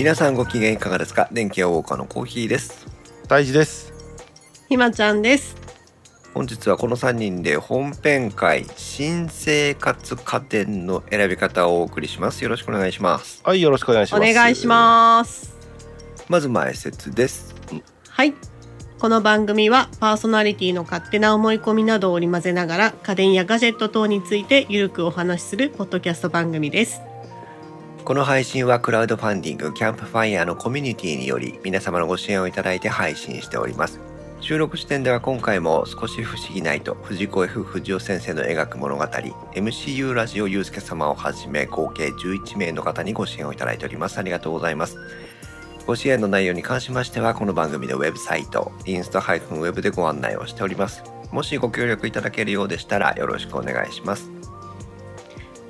皆さんご機嫌いかがですか？電気屋ウォーカーのコーヒーです大事ですひまちゃんです。本日はこの3人で本編会新生活家電の選び方をお送りしますよろしくお願いしますはいよろしくお願いしおます願いします。まず前説ですはい。この番組はパーソナリティの勝手な思い込みなどを織り交ぜながら家電やガジェット等についてゆるくお話しするポッドキャスト番組です。この配信はクラウドファンディングキャンプファイヤーのコミュニティにより皆様のご支援をいただいて配信しております。収録時点では今回も少し不思議ないと藤子 F 不二雄先生の描く物語 MCU ラジオゆうすけ様をはじめ合計11名の方にご支援をいただいております。ありがとうございます。ご支援の内容に関しましてはこの番組のウェブサイトインスタ -web でご案内をしております。もしご協力いただけるようでしたらよろしくお願いします。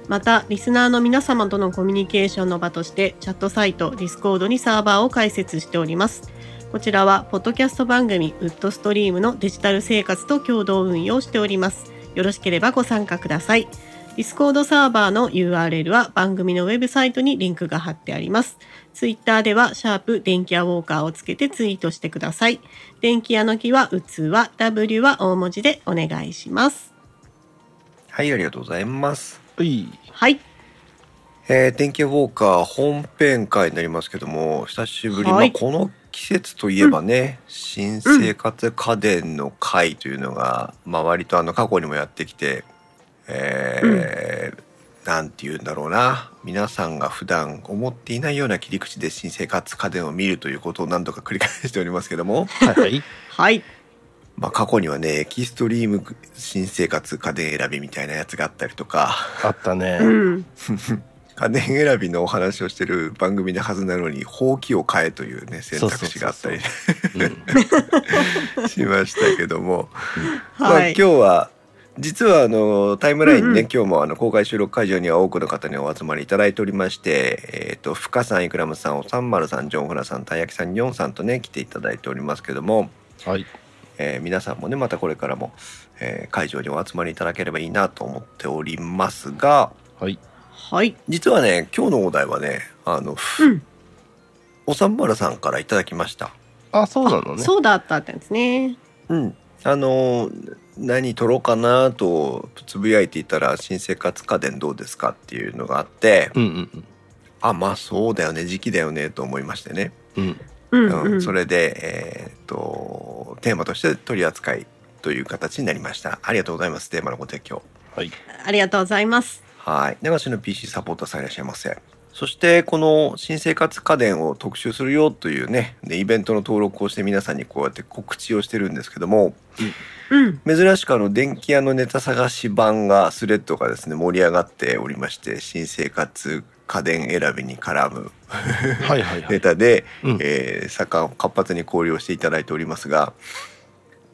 またリスナーの皆様とのコミュニケーションの場としてチャットサイト Discord にサーバーを開設しておりますこちらはポッドキャスト番組ウッドストリームのデジタル生活と共同運用しておりますよろしければご参加ください Discord サーバーの URL は番組のウェブサイトにリンクが貼ってあります。Twitter では、シャープ電気屋ウォーカーをつけてツイートしてください。電気屋の木は器、W は大文字でお願いします。はいありがとうございますはい。はい。えー、電気ウォーカー本編会になりますけども久しぶり、はい。まあ、この季節といえばね、新生活家電の会というのが、まあ、割とあの過去にもやってきて、えーなんて言うんだろうな。皆さんが普段思っていないような切り口で新生活家電を見るということを何度か繰り返しておりますけども、はい。はい。はい。まあ、過去にはねエキストリーム新生活家電選びみたいなやつがあったりとか。あったね。うん。家電選びのお話をしてる番組のはずなのにほうきを変えというね選択肢があったりうん。しましたけども、まあ、はい。今日は実はあのタイムラインにね、うんうん。今日もあの公開収録会場には多くの方にお集まりいただいておりまして、えー、と深さんイクラムさんおさんまるさんジョンフラさんたい焼きさんにょんさんとね来ていただいておりますけども、はいえー皆さんもねまたこれからも、えー会場にお集まりいただければいいなと思っておりますがはいはい。実はね今日のお題はねあの、うん。おさんまるさんからいただきました。あそうなのねそうだったんですね。うん、あの何撮ろうかなとつぶやいていたら新生活家電どうですかっていうのがあってうんうんあまあそうだよね時期だよねと思いましてね、うんうん、うんうん。それで、えーっとテーマとして取り扱いという形になりましたありがとうございますテーマのご提供はいありがとうございます。はい流しの PC サポーターさんいらっしゃいませそしてこの新生活家電を特集するよというねでイベントの登録をして皆さんにこうやって告知をしてるんですけどもうん。珍しくあの電気屋のネタ探し版がスレッドがですね盛り上がっておりまして新生活家電選びに絡むはいはいはい。ネタで、うん。えー盛ん活発に交流をしていただいておりますが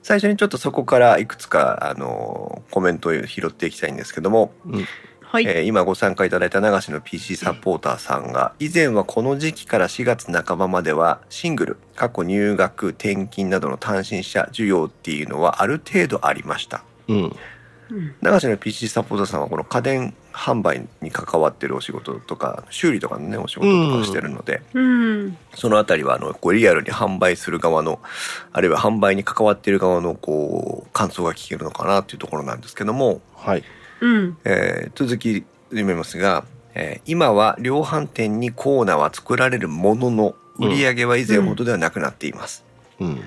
最初にちょっとそこからいくつかあのコメントを拾っていきたいんですけども、うん。はい。えー今ご参加いただいた流しの PC サポーターさんが以前はこの時期から4月半ばまではシングル過去入学転勤などの単身者需要っていうのはある程度ありました。うんうん流しの PC サポーターさんはこの家電販売に関わってるお仕事とか修理とかのねお仕事とかをしてるので、うん。そのあたりはあのこうリアルに販売する側のあるいは販売に関わっている側のこう感想が聞けるのかなっていうところなんですけども、はいうん。えー続き読みますが、えー今は量販店にコーナーは作られるものの売り上げは以前ほどではなくなっています、うん。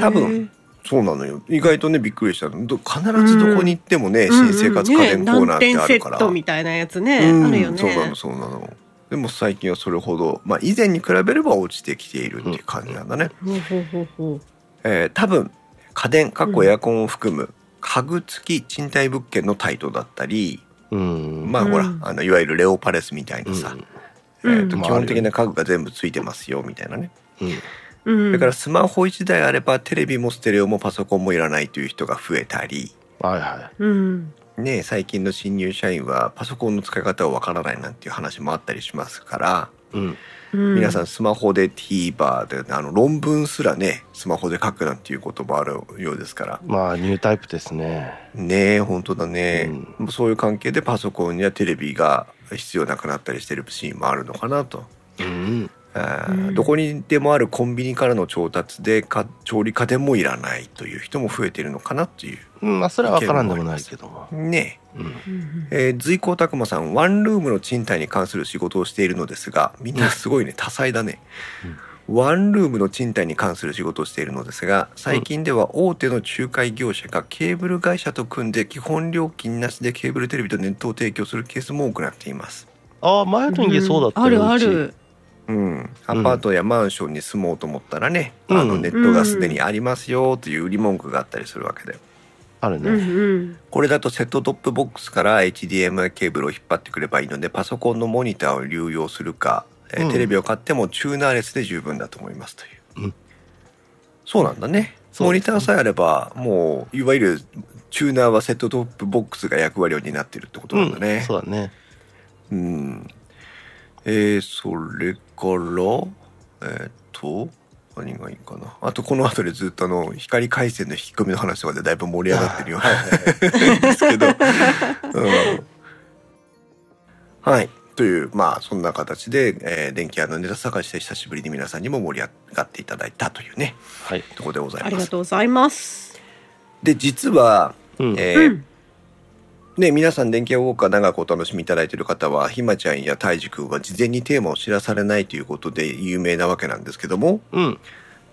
多分そうなのよ。意外とねびっくりしたの。ど必ずどこに行ってもね、うん。新生活家電コーナーってあるから、ね、セットみたいなやつね、うん。あるよね。そうなのそうなの。でも最近はそれほど、まあ、以前に比べれば落ちてきているっていう感じなんだね、ほうほうほうほう。えー多分家電かっこエアコンを含む家具付き賃貸物件のタイトだったり、うん。まあほら、うんあのいわゆるレオパレスみたいなさ、うん。えーとうん。基本的な家具が全部ついてますよみたいなね、うんうん。それからスマホ1台あればテレビもステレオもパソコンもいらないという人が増えたり。はいはうん。ね最近の新入社員はパソコンの使い方はわからないなんていう話もあったりしますから、いうん。うん、皆さんスマホで TVer であの論文すらねスマホで書くなんていうこともあるようですから。まあニュータイプですね。ねえ本当だね、そういう関係でパソコンやテレビが必要なくなったりしてるシーンもあるのかなと。うんどこにでもあるコンビニからの調達でか調理家電もいらないという人も増えているのかなという。うんまあそれは分からんでもないけども、ね。うん、うん。えー、随光拓馬さんワンルームの賃貸に関する仕事をしているのですがみんなすごいね多彩だね、ワンルームの賃貸に関する仕事をしているのですが最近では大手の仲介業者がケーブル会社と組んで基本料金なしでケーブルテレビとネットを提供するケースも多くなっています。ああ前の家そうだったよあるあうち。る。うん、アパートやマンションに住もうと思ったらね、うん。あのネットがすでにありますよという売り文句があったりするわけであるね、うんうん。これだとセットトップボックスから HDMI ケーブルを引っ張ってくればいいのでパソコンのモニターを流用するか、えーうん。テレビを買ってもチューナーレスで十分だと思いますという、うん。そうなんだね。モニターさえあればもういわゆるチューナーはセットトップボックスが役割を担ってるってことなんだね、そうだね。うん。えー、それから、えーっと、何がいいかな。あと、この後でずっとあの、光回線の引き込みの話とかでだいぶ盛り上がってるようなん ですけど。うんはい。という、まあ、そんな形で、えー電気屋のネタ探しで久しぶりに皆さんにも盛り上がっていただいたというね、はい、ところでござありがいます。とうございます。で、実は、うんえーうん。ね、皆さん電気屋ウォーカー長くお楽しみいただいている方はひまちゃんやたいじくんは事前にテーマを知らされないということで有名なわけなんですけども。うん。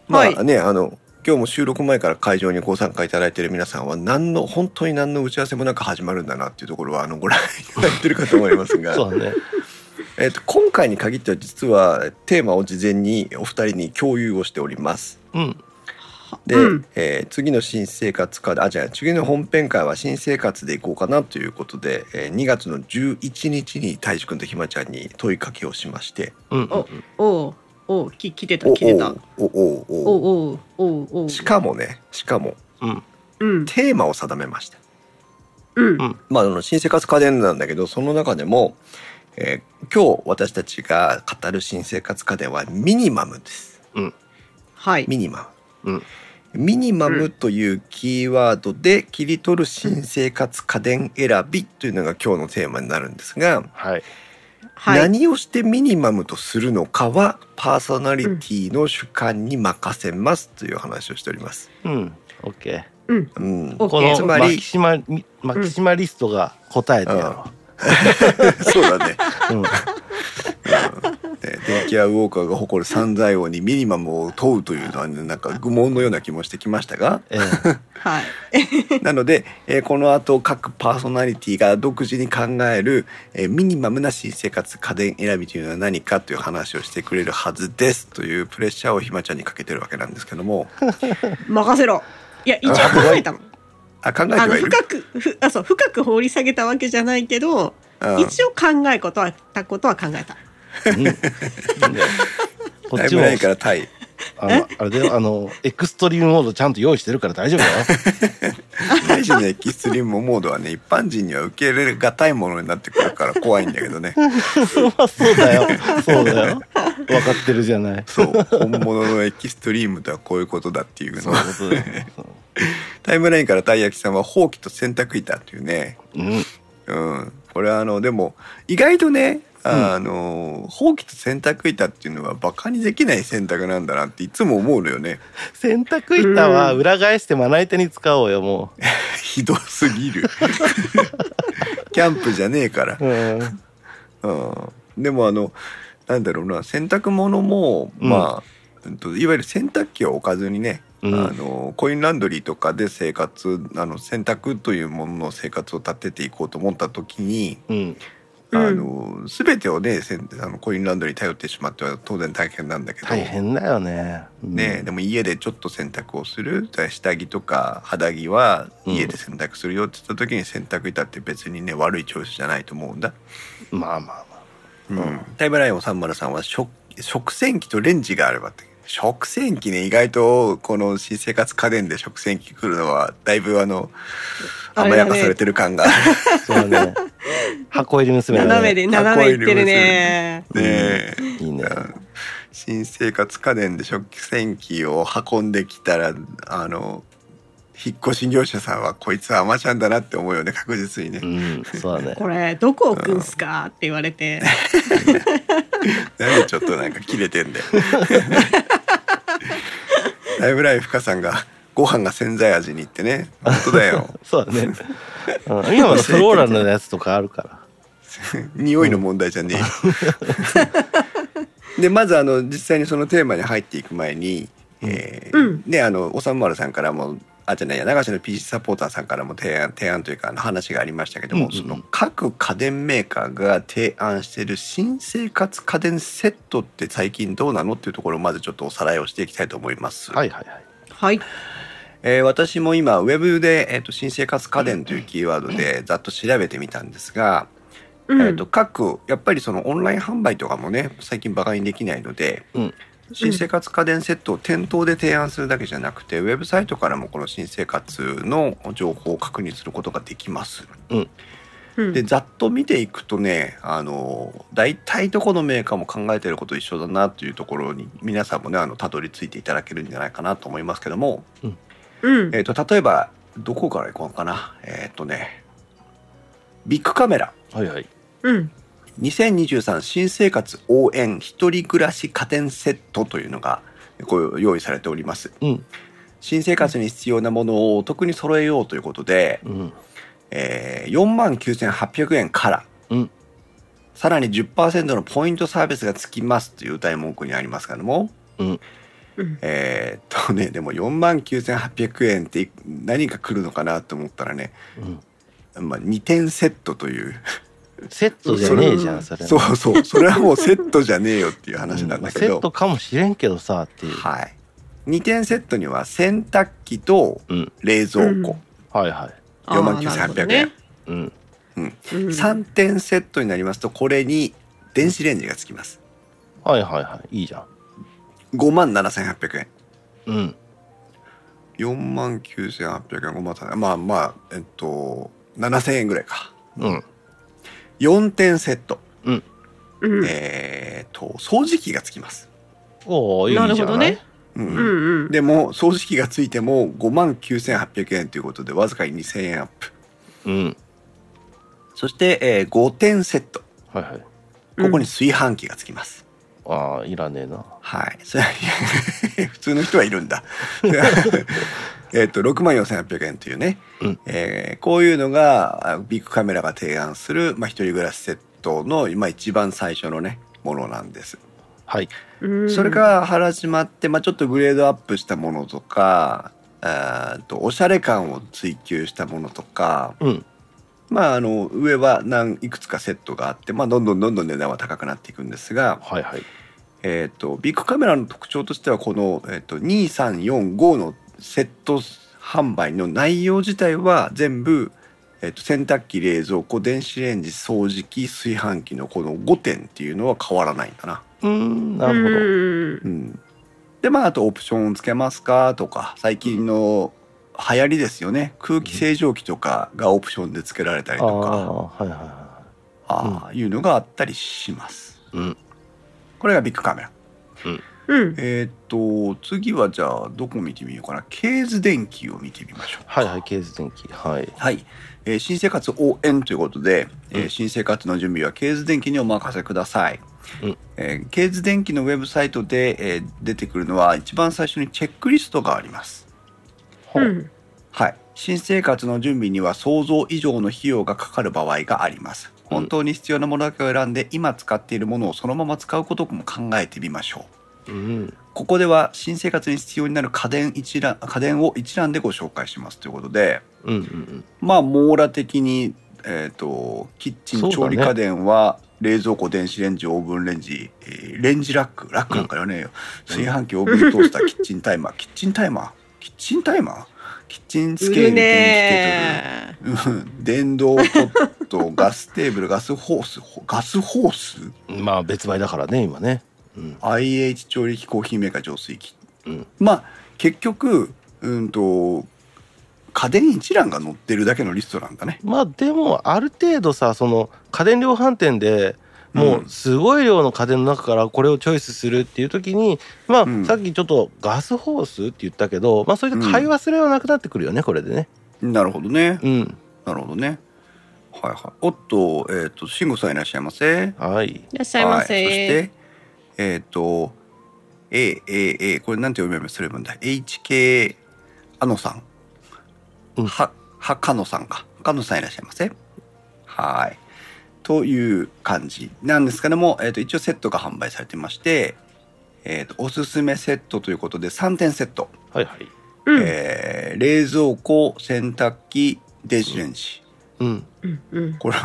まはい。あね、あの今日も収録前から会場にご参加いただいている皆さんは何の本当に何の打ち合わせもなく始まるんだなっていうところはあのご覧いただいてるかと思いますが。そうだね。えっと今回に限っては実はテーマを事前にお二人に共有をしております。うんで、うんえー次の新生活課であじゃあ次の本編会は新生活でいこうかなということで、えー2月の11日にたいじくんとひまちゃんに問いかけをしましてうんうんおおうおうき来てたお来てた。おおおおうお。しかもねしかもうんうんテーマを定めました。うんうんまあ、あの新生活家電なんだけどその中でも、えー今日私たちが語る新生活家電はミニマムです。はい。ミニマム。うん。ミニマムというキーワードで切り取る新生活家電選びというのが今日のテーマになるんですが、はい。はい。何をしてミニマムとするのかはパーソナリティの主観に任せますという話をしております。うん。オッケうん。うん、オッケーーこのつまりマキシママキシマリストが答えてやろ そうだね。う、うん、えー電気屋ウォーカーが誇る散財王にミニマムを問うというのは、ね、なんか愚問のような気もしてきましたがええ はい。なので、えーこの後各パーソナリティが独自に考える、えーミニマムな新生活家電選びというのは何かという話をしてくれるはずですというプレッシャーをひまちゃんにかけてるわけなんですけども 任せろ。いや 一応考えたの。あ考えてはいる？深くふあそう深く掘り下げたわけじゃないけど、うん一応考えことはたことは考えた。こっちも。タイムラインからタイ。あのあれだよ。あのエクストリームモードちゃんと用意してるから大丈夫だよ。大事なエキストリームモードはね一般人には受け入れがたいものになってくるから怖いんだけどね。まあそうだよ。そうだよ。分かってるじゃない。そう。本物のエキストリームとはこういうことだっていうのそういうことだよ。そう。タイムラインからたい焼きさんはほうきと洗濯板っていうね。うん。うん。これはあのでも意外とねあの、ほうきと洗濯板っていうのはバカにできない洗濯なんだなっていつも思うのよね。洗濯板は裏返してまな板に使おうよも ひどすぎる。キャンプじゃねえから。う、うん、うん、でもあのなんだろうな洗濯物も、うん。まあうんといわゆる洗濯機を置かずにね、うん。あのコインランドリーとかで生活あの洗濯というものの生活を立てていこうと思った時に、うんあの全てをねあのコインランドリーに頼ってしまっては当然大変なんだけど、大変だよね、うん。ね、でも家でちょっと洗濯をする下着とか肌着は家で洗濯するよって言った時に洗濯板って別にね悪いチョイスじゃないと思うんだ。まあまあまあ。うん、タイムラインを303は食食洗機とレンジがあればって。食洗機ね意外とこの新生活家電で食洗機来るのはだいぶあの甘やかされてる感が。ねそうだね 箱入り娘だね。斜めで斜めいってるね。え。いいね。新生活家電で食洗機を運んできたらあの引っ越し業者さんはこいつはアマちゃんだなって思うよね確実にね。う。んそうだね。これどこ置くんすかって言われて。なんでちょっとなんか切れてんだよ。ライブライフカさんがご飯が洗剤味にってね。本当だよ。そうだね、うん、今はフローラルのやつとかあるから 匂いの問題じゃねえ。よ。でまずあの実際にそのテーマに入っていく前に、えーうん。ねあのおさむまるさんからもあじゃないや流しの PC サポーターさんからも提案提案というかあの話がありましたけども、うんうんうん。その各家電メーカーが提案している新生活家電セットって最近どうなのっていうところをまずちょっとおさらいをしていきたいと思います。はいはいはい。はい。えー私も今ウェブで、えーと新生活家電というキーワードでざっと調べてみたんですが、うんえー、と各やっぱりそのオンライン販売とかもね最近バカにできないのでうん。新生活家電セットを店頭で提案するだけじゃなくてウェブサイトからもこの新生活の情報を確認することができます。うん。でざっと見ていくとねあの大体どこのメーカーも考えてること一緒だなというところに皆さんもねあのたどり着いていただけるんじゃないかなと思いますけども、うん。えー、と例えばどこからいこうかな。えっ、とねビッグカメラ。はいはいうん。2023新生活応援一人暮らし家電セットというのがこう用意されております。うん。新生活に必要なものをお得に揃えようということで、うん。えー、4万9800円から、うん。さらに10%のポイントサービスがつきますという歌い文句にありますけども。うん。うん。えーっとねでも4万9800円って何が来るのかなと思ったらね、うん。まあ、2点セットというセットじゃねえじゃんそれそうそうそれはもうセットじゃねえよっていう話なんだけど、セットかもしれんけどさっていう。はい。2点セットには洗濯機とうん冷蔵庫、はいはい。4万あーなるほ9800円、どね。うん。うん。3点セットになりますとこれに電子レンジがつきます。はいはいはい。いいじゃん。5万7800円。うん。4万9800円5万3まあまあえっと7000円ぐらいか。うん4点セット、うん。えーっと掃除機がつきます、おおいいじゃない。なるほどね。うん。うんうん。でも掃除機がついても5万9800円ということでわずかに2000円アップ。うん。そして、えー5点セット。はいはい。ここに炊飯器がつきます、ああいらねえな。はい。それ 普通の人はいるんだ えっと6万4800円というね、うん。えーこういうのがあビッグカメラが提案する、まあ、一人暮らしセットの今一番最初のねものなんです。はい。うん。それから始まって、まあ、ちょっとグレードアップしたものとかあーとおしゃれ感を追求したものとか、うん。まあ、あの上は何いくつかセットがあって、まあ、どんどんどんどん値段は高くなっていくんですが、はいはい。えー、とビッグカメラの特徴としてはこの、えー、と2345のセット販売の内容自体は全部、えー、と洗濯機冷蔵庫電子レンジ掃除機炊飯器のこの5点っていうのは変わらないんだな。うーんなるほど。うん。うん、でまああとオプションつけますかとか最近の流行りですよね。空気清浄機とかがオプションでつけられたりああとかはいはいはああいうのがあったりします。いうん。これがビッグカメラ。うんえーっと次はじゃあどこ見てみようかな。ケーズ電気を見てみましょう。はいはいケース電気。はい。はい、えー新生活応援ということで、えーうん。新生活の準備はケーズ電気にお任せください。うん。えーケーズ電気のウェブサイトで、えー出てくるのは一番最初にチェックリストがあります。う。ん。はい、新生活の準備には想像以上の費用がかかる場合があります。本当に必要なものだけを選んで、今使っているものをそのまま使うことも考えてみましょう。うん。ここでは新生活に必要になる家電一覧家電を一覧でご紹介しますということで、うんうんまあ網羅的に、えー、とキッチン調理家電は冷蔵庫電子レンジオーブンレンジ、えーレンジラックラックなんかよねえよ、炊飯器オーブントースター キッチンタイマー。キッチンタイマー？キッチンタイマー？キッチンスケールケトルうん。電動ポットガステーブルガスホースほガスホース？うん まあ別売だからね今ねうん IH 調理器コーヒーメーカー浄水器。うん。まあ結局うんと家電一覧が載ってるだけのリストなんだね。まあでもある程度さその家電量販店でもうすごい量の家電の中からこれをチョイスするっていう時にまあ、うん。さっきちょっとガスホースって言ったけどまあそれで買い忘れはなくなってくるよねこれでね。なるほどね。うん。なるほどね。はいはい。おっとえっ、と慎吾さんいらっしゃいませ。はい。いらっしゃいませ。はい、そしてえっ、と A A A これなんて読めばすればいいんだ。HK あのさん、うん。ははかのさんか。かのさんいらっしゃいませ？はい。という感じなんですけども、えー、と一応セットが販売されてまして、えー、とおすすめセットということで3点セット、はいはい。うん。えー冷蔵庫洗濯機電子レンジ、うん。うんうん。これ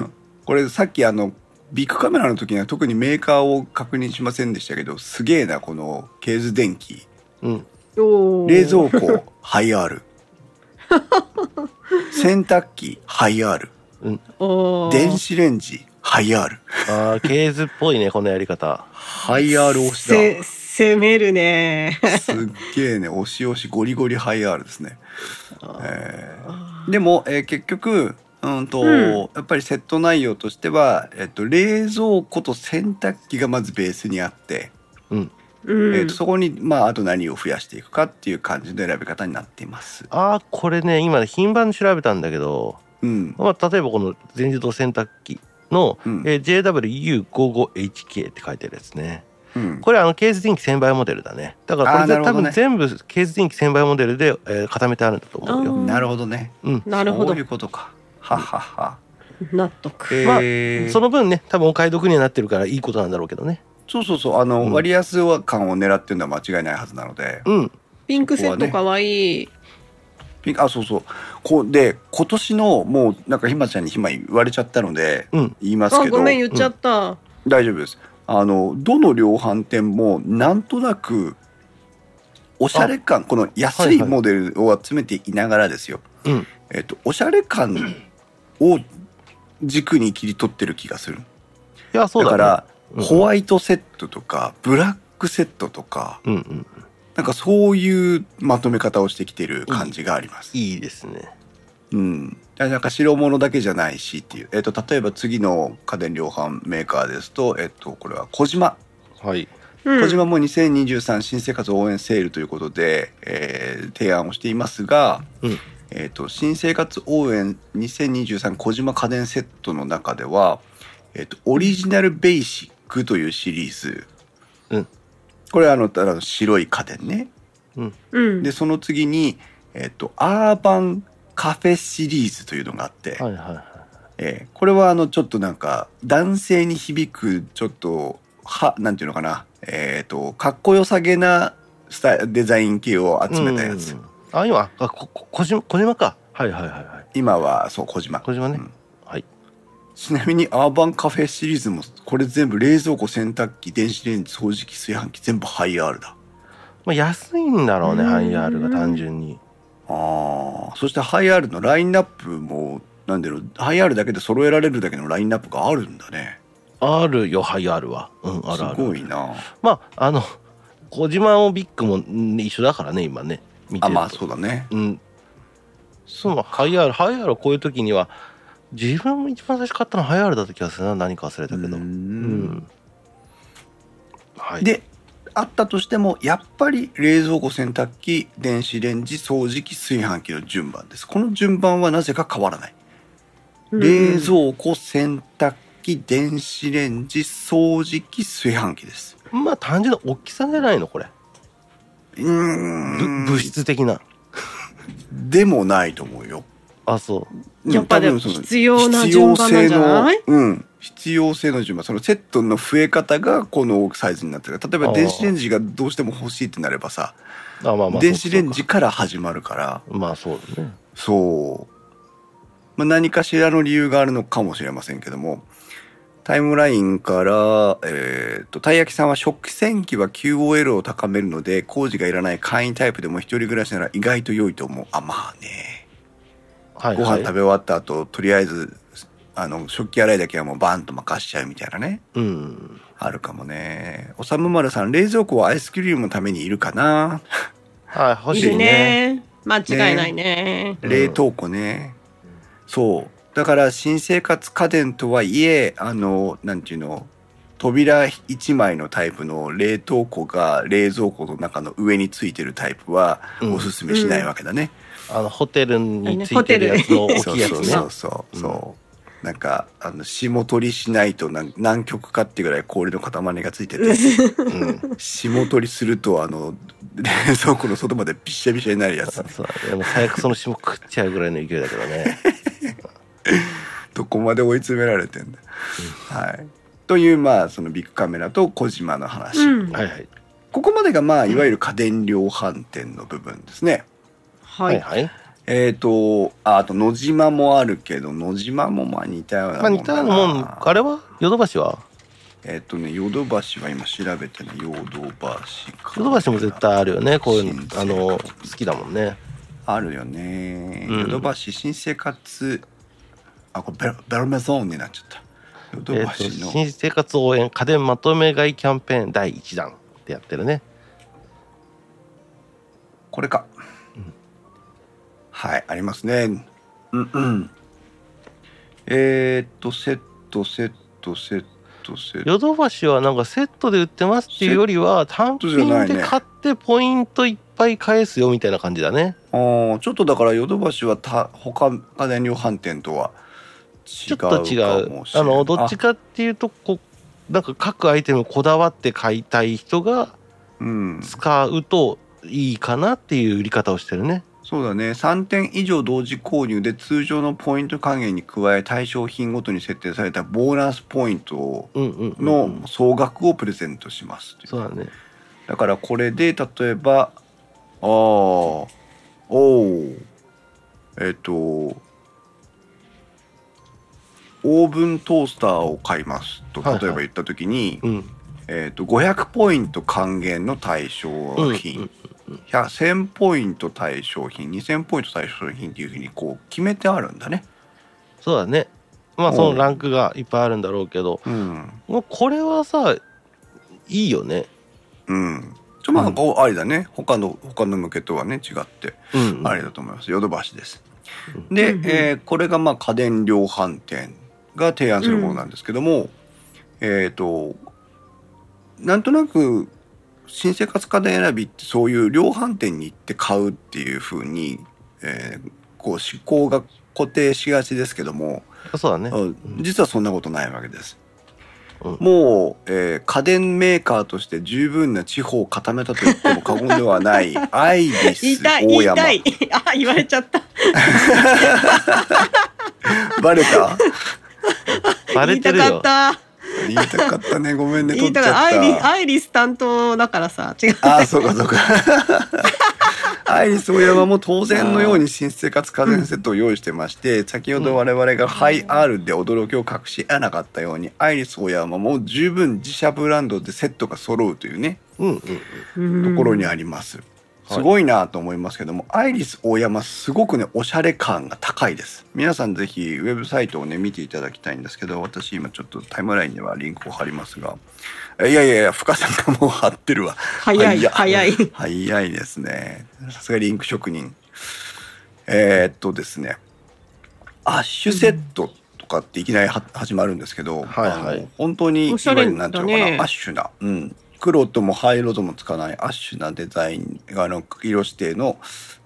これさっきあのビックカメラの時には特にメーカーを確認しませんでしたけどすげえなこのケーズデンキ。うん。冷蔵庫ハイアール洗濯機ハイアールおー。電子レンジハイアールあーケーズっぽいねこのやり方。ハイアール押しせ攻めるね。だすっげえね押し押しゴリゴリハイアールですね、えー。でも、えー結局うんと、うん。やっぱりセット内容としては、えっと、冷蔵庫と洗濯機がまずベースにあって、うん。うん。えー、とそこに、まあ、あと何を増やしていくかっていう感じの選び方になっています。あーこれね今頻繁に調べたんだけど、うん、まあ、例えばこの全自動洗濯機の、うん。えー JW55HK って書いてあるやつね。うん、これあのケース電気1000倍モデルだね。だからこれで、多分全部ケース電気1000倍モデルで、えー固めてあるんだと思うよ。なるほどね。うん。なるほど。そういうことか。ははは。納得。まあえーその分ね多分お買い得にはなってるからいいことなんだろうけどね。そうそうそう。あの、うん。割安感を狙ってるのは間違いないはずなので、うん。ピンクセットかわいい。ピンクあそうそう。こうで今年のもうなんかひまちゃんにひま言われちゃったのでうん。言いますあけど、ごめん言っちゃった。大丈夫です。あのどの量販店もなんとなくおしゃれ感この安いはいはいモデルを集めていながらですよ、うん。えっと、おしゃれ感を軸に切り取ってる気がする。いやそうだ,、ね、だから、うん。ホワイトセットとかブラックセットとかうんうんなんかそういうまとめ方をしてきてる感じがあります。いいですね。うん、なんか白物だけじゃないしっていう、えっと、例えば次の家電量販メーカーですと、えっと、これは小島。はい。うん。小島も2023新生活応援セールということで、えー提案をしていますが、うんえっと新生活応援2023小島家電セットの中では、えっとオリジナルベーシックというシリーズ、うん。これはあのただの白い家電ね。うん。でその次に、えっとアーバンカフェシリーズというのがあって、はいはいはいえーこれはあのちょっとなんか男性に響くちょっとはなんていうのかな。えっ、とかっこよさげなスタイデザイン系を集めたやつ、うんあ今あここコジマコジマか。はいはいはいはい。今はそうコジマ。コジマね、うん。はい。ちなみにアーバンカフェシリーズもこれ全部冷蔵庫洗濯機電子レンジ掃除機炊飯器全部ハイアールだ。まあ、安いんだろうねうん。ハイアールが単純に。あー。そしてハイアールのラインナップもなんだろうハイアールだけで揃えられるだけのラインナップがあるんだね。あるよハイアールは。うんあるあするごいな。まああの小島もビッグもうん一緒だからね今ね見てると。あまあそうだね。うん。そのハイアールハイアールはこういう時には自分も一番最初買ったのハイアールだった気がするな何か忘れたけど。ううん。ん。はい。であったとしてもやっぱり冷蔵庫洗濯機電子レンジ掃除機炊飯器の順番です。この順番はなぜか変わらない、うん。冷蔵庫洗濯機電子レンジ掃除機炊飯器です。まあ単純な大きさじゃないのこれうん。物質的な。でもないと思うよ。あそう。やっぱでも必要な順番なんじゃない？必要性のうん。必要性の順番。そのセットの増え方がこのサイズになってる。例えば電子レンジがどうしても欲しいってなればさあまあまあ電子レンジから始まるから。かまあそうだね。そう、まあ、何かしらの理由があるのかもしれませんけどもタイムラインから、えー、とたい焼きさんは食器洗機は QOL を高めるので工事がいらない簡易タイプでも一人暮らしなら意外と良いと思う。あまあね。はいご飯食べべ終わった後とりあえずあの食器洗いだけはもうバンと任しちゃうみたいなね。うん。あるかもね。おさむまるさん冷蔵庫はアイスクリームのためにいるかな？はい欲いるしいねね。間違いないね。うん冷凍庫ね、そうだから新生活家電とはいえあのなんていうの扉1枚のタイプの冷凍庫が冷蔵庫の中の上についてるタイプはうん。おすすめしないわけだね。あのホテルについてるやつの大そうきいやつね。そうそうそうそう、なんかあの霜取りしないとなん南極かっていうぐらい氷の塊がついてて。うん。霜取りするとあの冷蔵庫の外までびっしゃびしゃになるやつ。そうでも最悪その霜食っちゃうぐらいの勢いだけどね どこまで追い詰められてんだ、はい。というまあそのビッグカメラと小島の話、うん。はいはい。ここまでがまあいわゆる家電量販店の部分ですね、ははいいはい。えっ、とああと野島もあるけど野島もまあ似たようなまあ似たようなもん。あれはヨドバシは？えっ、とねヨドバシは今調べてねヨドバシか。ヨドバシも絶対あるよね。こういうあの好きだもんね。あるよね、うん。ヨドバシ新生活あこれベロベロメゾーンになっちゃった。ヨドえっとバシの、新生活応援家電まとめ買いキャンペーン第1弾ってやってるね。これか、はいありますね。うんうん。えー、っとセットセットセットセット。ヨドバシはなんかセットで売ってますっていうよりは単品で買ってポイントいっぱい返すよみたいな感じだね。あーちょっとだからヨドバシはた他家電量販店とは違ちょっと違うあのどっちかっていうとこなんか各アイテムこだわって買いたい人がうん。使うといいかなっていう売り方をしてるね。そうだね。3点以上同時購入で通常のポイント還元に加え対象品ごとに設定されたボーナスポイントうんうんうんの総額をプレゼントします。そうだね。だからこれで例えばああおおえっ、とオーブントースターを買いますとはいはい。例えば言った時に、うん。えっと500ポイント還元の対象品、100 1000ポイント対象品2000ポイント対象品っていうふうにこう決めてあるんだね。そうだね。まあそのランクがいっぱいあるんだろうけどうん、もうこれはさいいよね。うん、ちょまあこうありだね。他の他の向けとはね違って。うん。ありだと思います。ヨドバシです。で、うんうん。えーこれがまあ家電量販店が提案するものなんですけども、えっ、となんとなく新生活家電選びってそういう量販店に行って買うっていうふうに、えーこう思考が固定しがちですけども、そうだね。うん。実はそんなことないわけです。うん。もう、えー家電メーカーとして十分な地方を固めたと言っても過言ではない アイリス言いたい大山。言いたい。あ言われちゃった。バレた？バレてるよ。言いたかった言いたかった。ねごめんね取っちゃアイリアイリス担当だからさ。違うああそうかそうか。アイリスオーヤマも当然のように新生活家電セットを用意してまして先ほど我々がハイ R で驚きを隠し得なかったようにアイリスオーヤマも十分自社ブランドでセットが揃うというね。うんうんところにあります、はいすごいなと思いますけども、アイリスオーヤマすごくねおしゃれ感が高いです。皆さんぜひウェブサイトをね見ていただきたいんですけど私今ちょっとタイムラインではリンクを貼りますが。いやいやいや深さんがもう貼ってるわ。早い早い。早い。ですね。さすがリンク職人。えーっとですね。アッシュセットとかっていきなりは始まるんですけど、はいはい。本当におしゃれいわゆるな。んていうのかな、だね。アッシュな、うん、黒とも灰色ともつかないアッシュなデザインあの色指定の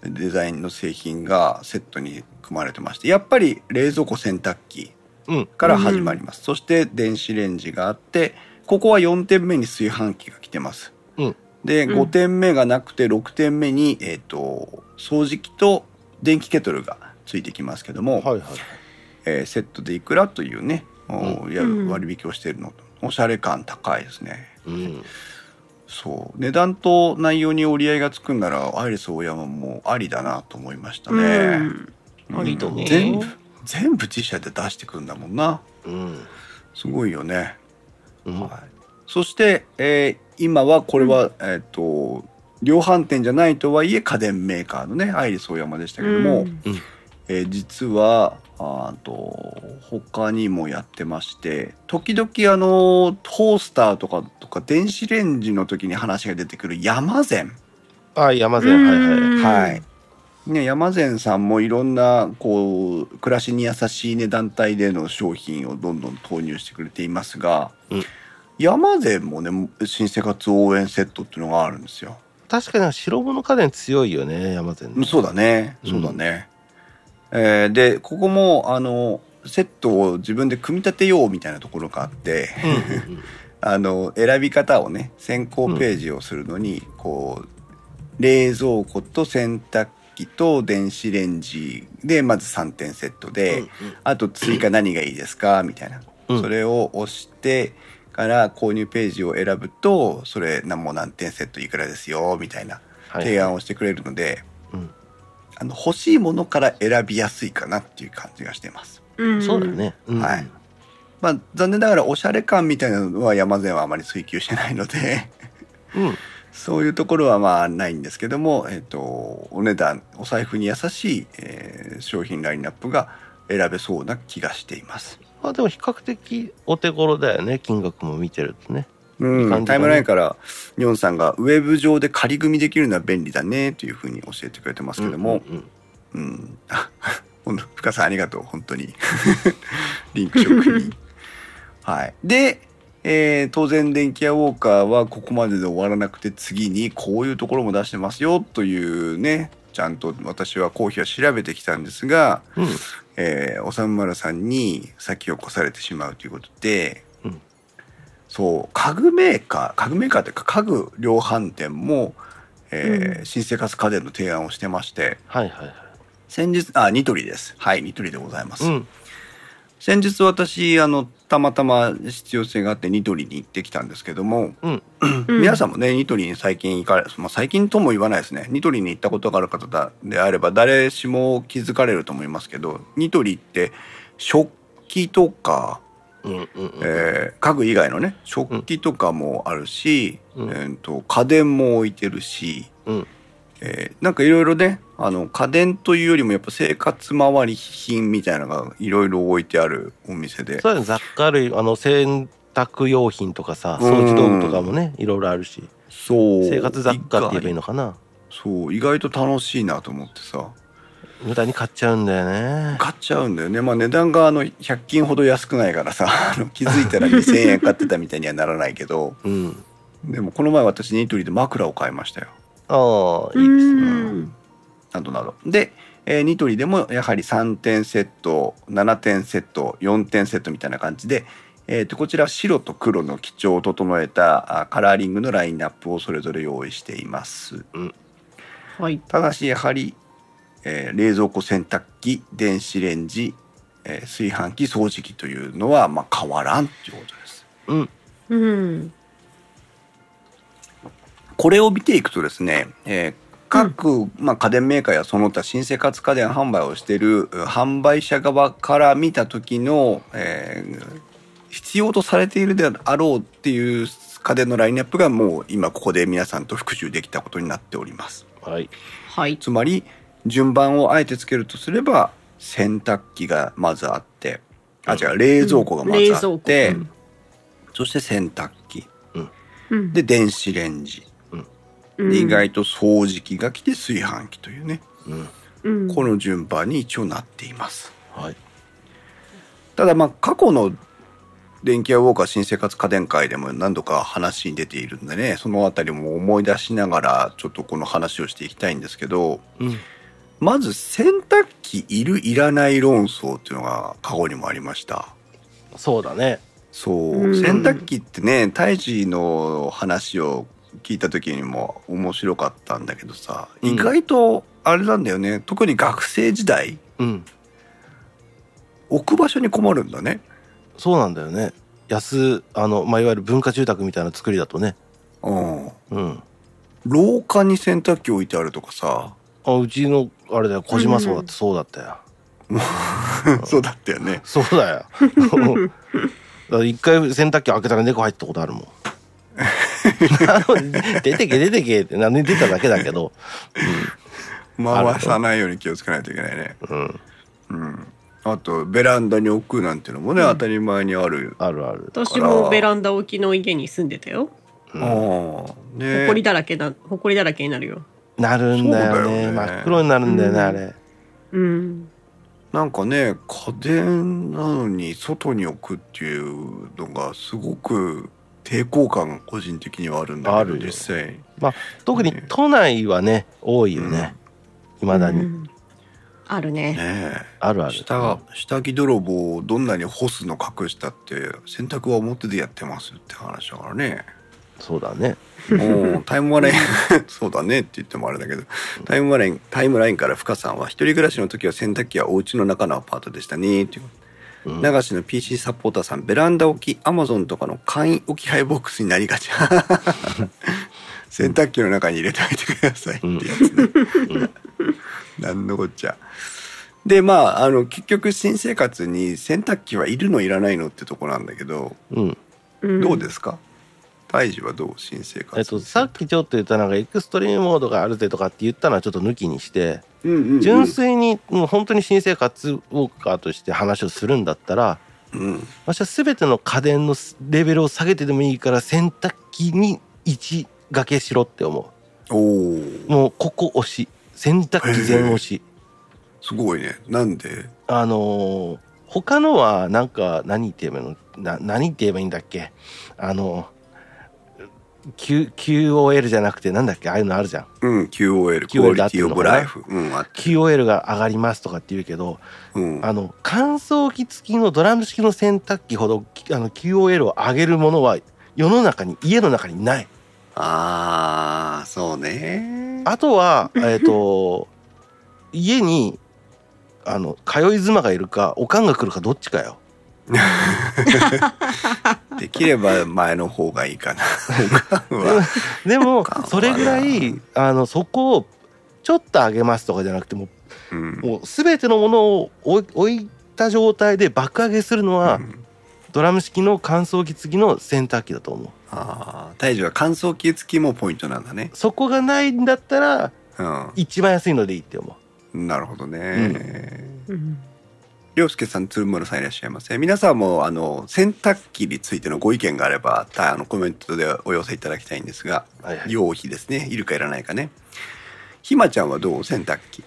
デザインの製品がセットに組まれてましてやっぱり冷蔵庫洗濯機うん。から始まります、そして電子レンジがあってここは4点目に炊飯器が来てます。うん。でうん。5点目がなくて6点目に、えー、と掃除機と電気ケトルがついてきますけども、はいはい。えーセットでいくらというね、おやうん。割引をしているのおしゃれ感高いですねうん。そう。値段と内容に折り合いがつくんならアイリスオーヤマもありだなと思いましたね、ありだね。全部全部自社で出してくるんだもんな。うん。すごいよね。うん。はい、そして、えー今はこれは、えっ、と量販店じゃないとはいえ家電メーカーのねアイリスオーヤマでしたけども、うん。えー実はあと他にもやってまして時々あのトースターとかとか電子レンジの時に話が出てくる山善あ山善はいはいうんはい。ね、山善さんもいろんなこう暮らしに優しい値段帯での商品をどんどん投入してくれていますが、うん山でもね新生活応援セットっていうのがあるんですよ。確かに白物家電強いよね山善ねそうだねうんそうだね。えーでここもあのセットを自分で組み立てようみたいなところがあって、うんうんうん。あの選び方をね先行ページをするのに、こう冷蔵庫と洗濯機と電子レンジでまず3点セットで、うんあと追加何がいいですかみたいな、うん。それを押してから購入ページを選ぶとそれ何も何点セットいくらですよみたいなはい提案をしてくれるので、うんあの欲しいものから選びやすいかなっていう感じがしてます。うん。そうだよね、うん。はい。まあ残念ながらおしゃれ感みたいなのは山善はあまり追求してないので。うん。そういうところはまあないんですけども、えっとお値段お財布に優しい、えー商品ラインナップが選べそうな気がしています。まあでも比較的お手頃だよね金額も見てるとねうん。タイムラインからニョンさんがウェブ上で仮組みできるのは便利だねというふうに教えてくれてますけども、うんうんうん、あ深さんありがとう本当に。リンク職人 はい。で、えー当然電気屋ウォーカーはここまでで終わらなくて次にこういうところも出してますよというねちゃんと私はコーヒーは調べてきたんですが、うん。えー、おさむまるさんに先を越されてしまうということで、うんそう家具メーカー家具メーカーというか家具量販店も、えーうん。新生活家電の提案をしてましてはいはいはい。先日あニトリです。はいニトリでございます、うん。先日私あのたまたま必要性があってニトリに行ってきたんですけども、うん。うん。皆さんもねニトリに最近行かれ、まあ、最近とも言わないですね。ニトリに行ったことがある方だであれば誰しも気づかれると思いますけどニトリって食器とか、えー家具以外のね食器とかもあるし、うん。えー、と家電も置いてるし、うん。えーなんかいろいろねあの家電というよりもやっぱ生活周り品みたいなのがいろいろ置いてあるお店で。そういうの雑貨類あの洗濯用品とかさうん。掃除道具とかもねいろいろあるし。そう。生活雑貨って言えばいいののかな。そう意外と楽しいなと思ってさ無駄に買っちゃうんだよね。買っちゃうんだよね。まあ値段があの100均ほど安くないからさ あの気づいたら2,000円買ってたみたいにはならないけど。うん。でもこの前私ニトリで枕を買いましたよ。ああいいですね。うん。などなどで、えーニトリでもやはり3点セット7点セット4点セットみたいな感じで、えー、とこちら白と黒の基調を整えたあカラーリングのラインナップをそれぞれ用意しています。はい。ただしやはり、えー冷蔵庫洗濯機電子レンジ、えー炊飯器掃除機というのは、まあ、変わらんっていうことです。うん。うん。これを見ていくとですね、えー各、まあ、家電メーカーやその他新生活家電販売をしているう販売者側から見た時の、えー必要とされているであろうっていう家電のラインナップがもう今ここで皆さんと復習できたことになっております。はい。はい。つまり順番をあえてつけるとすれば洗濯機がまずあってあ違う冷蔵庫がまずあって、冷蔵庫。そして洗濯機。うん。で電子レンジ、うん。で意外と掃除機が来て炊飯器というね、うん。うん。この順番に一応なっています。はい。ただまあ過去の電気屋ウォーカー新生活家電会でも何度か話に出ているんでねそのあたりも思い出しながらちょっとこの話をしていきたいんですけどうんまず洗濯機いるいらない論争っていうのが過去にもありました。そうだね。そう、うん。洗濯機ってね胎児の話を聞いた時にも面白かったんだけどさ、うん。意外とあれなんだよね。特に学生時代うん。置く場所に困るんだね。そうなんだよね。安あの、まあ、いわゆる文化住宅みたいな作りだとね。うん。うん。廊下に洗濯機置いてあるとかさ。あうちのあれだよ小島荘だってそうだったよ、そうだったよね。そうだよ。だから一回洗濯機開けたら猫入ったことあるもん。出てけ出てけって何で出ただけだけど。回さないように気をつけないといけないね。うん。うん。あとベランダに置くなんてのもね、当たり前にある、あるある。私もベランダ置きの家に住んでたよ。うん。ああね埃だらけな、埃だらけになるよ。なるんだよね。ね。真っ黒になるんだよね、うん。あれ。うん。なんかね家電なのに外に置くっていうのがすごく抵抗感個人的にはあるんだけどあるよ。実際。特に都内はね多いよね。いまだに、うん。あるね。ねあるある。え下下着泥棒をどんなに干すの隠したって洗濯は表でやってますって話だからねそうだね。もうタイムラインそうだねって言ってもあれだけどタイムラインタイムラインから深さんは一人暮らしの時は洗濯機はお家の中のアパートでしたねっていう。うん。流しの PC サポーターさんベランダ置きアマゾンとかの簡易置き配ボックスになりがち。洗濯機の中に入れておいてくださいってやつね、なんのこっちゃ。でまああの結局新生活に洗濯機はいるのいらないのってとこなんだけど、うん。うん。どうですか？大事はどう新生活えっと、さっきちょっと言ったなんかエクストリームモードがあるぜとかって言ったのはちょっと抜きにしてうんうんうん。純粋にもう本当に新生活ウォーカーとして話をするんだったらうん。私は全ての家電のレベルを下げてでもいいから洗濯機に一掛けしろって思おおうもうここ押し洗濯機全押し。すごいね。なんで？あのー他のはなんか何言って言えばいいの？な何って言えばいいんだっけ？あの Q QOL じゃなくてなんだっけ？ああいうのあるじゃん。うん QOL クオリティオブライフうん QOL が上がりますとかって言うけどうん。あの乾燥機付きのドラム式の洗濯機ほどきあの QOL を上げるものは世の中に家の中にない。ああそうね。あとは えっ、と家にあの通い妻がいるかおかんが来るかどっちかよ できれば前の方がいいかな。でもそれぐらいあのそこをちょっと上げますとかじゃなくてもうん。うもう全てのものを置い置いた状態で爆上げするのは、うん。ドラム式の乾燥機付きの洗濯機だと思う。ああ大樹は乾燥機付きもポイントなんだね。そこがないんだったらう一番安いのでいいって思んなるほどね、うんりょうすけさん、つるむろさんいらっしゃいませ。皆さんも、あの、洗濯機についてのご意見があれば、たあの、コメントでお寄せいただきたいんですが、う、はいはい用費ですね。いるかいらないかね。ひまちゃんはどう？洗濯機。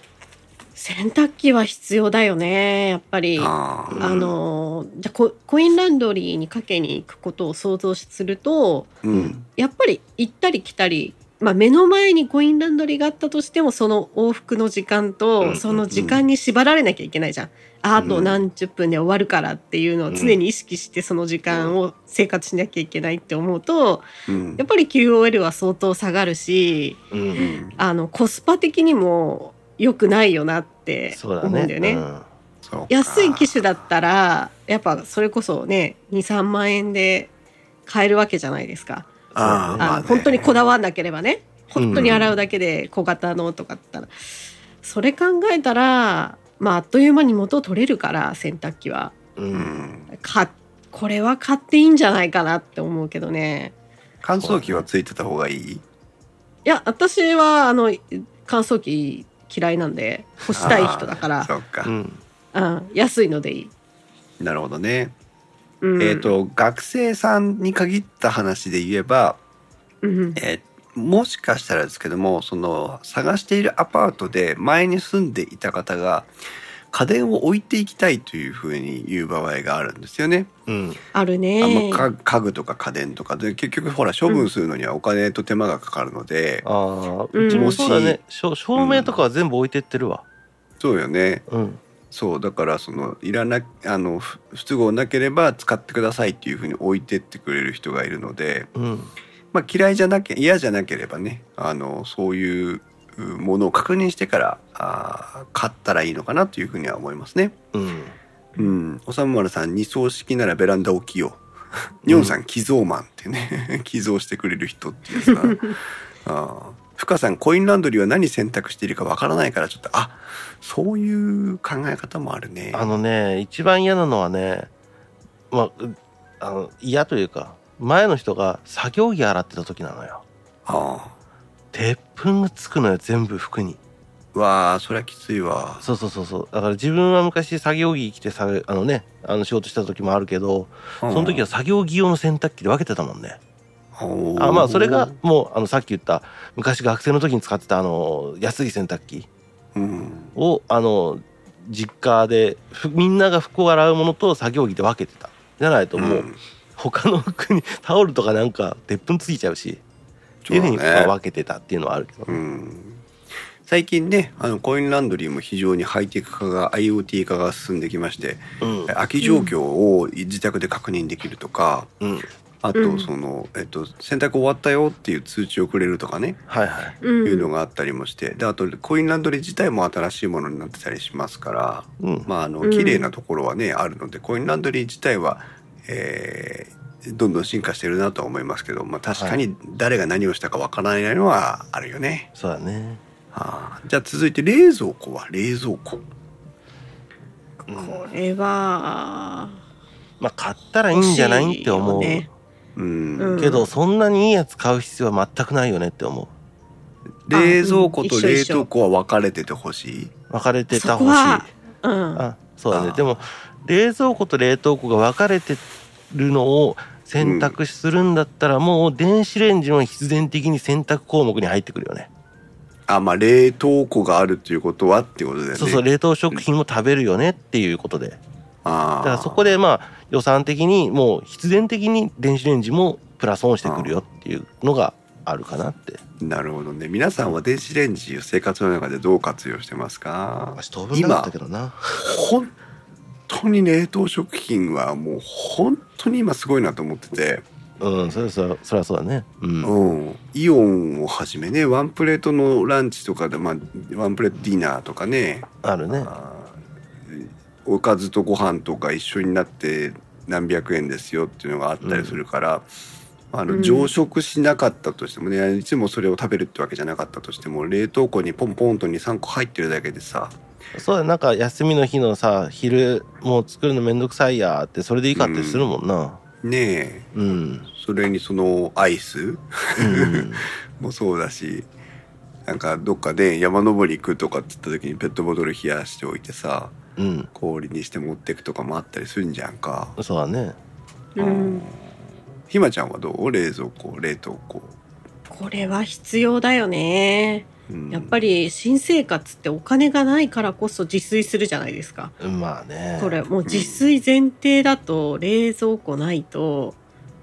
洗濯機は必要だよねやっぱり。あああ。のじゃあココインランドリーにかけに行くことを想像するとうん。やっぱり行ったり来たり、まあ、目の前にコインランドリーがあったとしてもその往復の時間うんうんうんとその時間に縛られなきゃいけないじゃん。ああと何十分で終わるからっていうのを常に意識してその時間を生活しなきゃいけないって思うとうんやっぱり QOL は相当下がるしううんん。あのコスパ的にも良くないよなって思うんだよね。うんそうか安い機種だったらやっぱそれこそね23万円で買えるわけじゃないですか。あまあ、ね、本当にこだわんなければね。本当に洗うだけで小型のとかだったら、それ考えたらまああっという間に元取れるから洗濯機は。ううんこれは買っていいんじゃないかなって思うけどね。乾燥機はついてた方がいい？いや私はあの乾燥機嫌いなんで干したい人だから。そうか。う。ん。うん、安いのでいい。なるほどね。うん、えっ、と、学生さんに限った話で言えば、うんえーもしかしたらですけどもその探しているアパートで前に住んでいた方が家電を置いていきたいというふうに言う場合があるんですよね。うん。あるあねま。家家具とか家電とかで結局ほら処分するのにはお金と手間がかかるので、ああうん。うちもそうだね。照照明とかは全部置いてってるわ。そうよね。うんそうだからそのいらなあの不不都合なければ使ってくださいっていうふうに置いてってくれる人がいるので、うん。まあ、嫌いじゃなきゃ嫌じゃなければねあのそういうものを確認してからあー買ったらいいのかなというふうには思いますね。うん。うん、おさむまるさん二層式ならベランダ置きよ。ニョンさん寄贈マンってね 寄贈してくれる人っていうさ。あー深さんコインランドリーは何選択しているかわからないからちょっとあそういう考え方もあるね。あのね一番嫌なのはねまあうあの嫌というか前の人が作業着洗ってた時なのよ。あ鉄粉がつくのよ全部服に。わあそれはきついわ。そうそうそうそう。だから自分は昔作業着着てさあのねあの仕事した時もあるけどそその時は作業着用の洗濯機で分けてたもんね。はあまあそれがもうあのさっき言った昔学生の時に使ってたあの安い洗濯機うん。をあの実家でふみんなが服を洗うものと作業着で分けてた。じゃないともう、他の服に タオルとかなんか鉄粉ついちゃうしっていうふうに分けてたっていうのはあるけど、うん。最近ねあのコインランドリーも非常にハイテク化が IoT 化が進んできましてうん。空き状況を自宅で確認できるとか、うんあうん。とその、えっと、洗濯終わったよっていう通知をくれるとかね、はいはい。うん。いうのがあったりもして。であとコインランドリー自体も新しいものになってたりしますから、うん。まああのうん。綺麗なところはね、あるのでコインランドリー自体は、えーどんどん進化してるなとは思いますけど、まあ、確かに誰が何をしたかわからないのはあるよね。そうだね、はあ、じゃあ続いて冷蔵庫は？冷蔵庫。うん。これはまあ買ったらいいんじゃないって思う、うん。うんけどそんなにいいやつ買う必要は全くないよねって思冷蔵庫と冷凍庫は分かれててほしい。う分かれてたそこ欲しい。はうん。あそうだね。あでも冷蔵庫と冷凍庫が分かれてるのを選択するんだったら、もう電子レンジも必然的に選択項目に入ってくるよね。あまあ冷凍庫があるっていうことはっていうことだよね。そうそう冷凍食品も食べるよねっていうことで。あだからそこでまあ予算的にもう必然的に電子レンジもプラスオンしてくるよっていうのがあるかなってなるほどね。皆さんは電子レンジ生活の中でどう活用してますか私当分なかったけどな本当に冷凍食品はもう本当に今すごいなと思ってて、うんそれそそれはそうだねうんうん、イオンをはじめねワンプレートのランチとかで、まあ、ワンプレートディナーとかねあるねおかずとご飯とか一緒になって何百円ですよっていうのがあったりするから、あうん。の常食しなかったとしてもねいつもそれを食べるってわけじゃなかったとしても冷凍庫にポンポンと23個入ってるだけでさ。そうだなんか休みの日のさ昼もう作るのめんどくさいやってそれでいいかってするもんな。ねえ。うん。それにそのアイス？うん。もそうだしなんかどっかで山登り行くとかって言った時にペットボトル冷やしておいてさうん氷にして持ってくとかもあったりするんじゃんか。そうだね。うん。ひまちゃんはどう？冷蔵庫冷凍庫。これは必要だよね。うん。やっぱり新生活ってお金がないからこそ自炊するじゃないですか。まあね。これもう自炊前提だと冷蔵庫ないと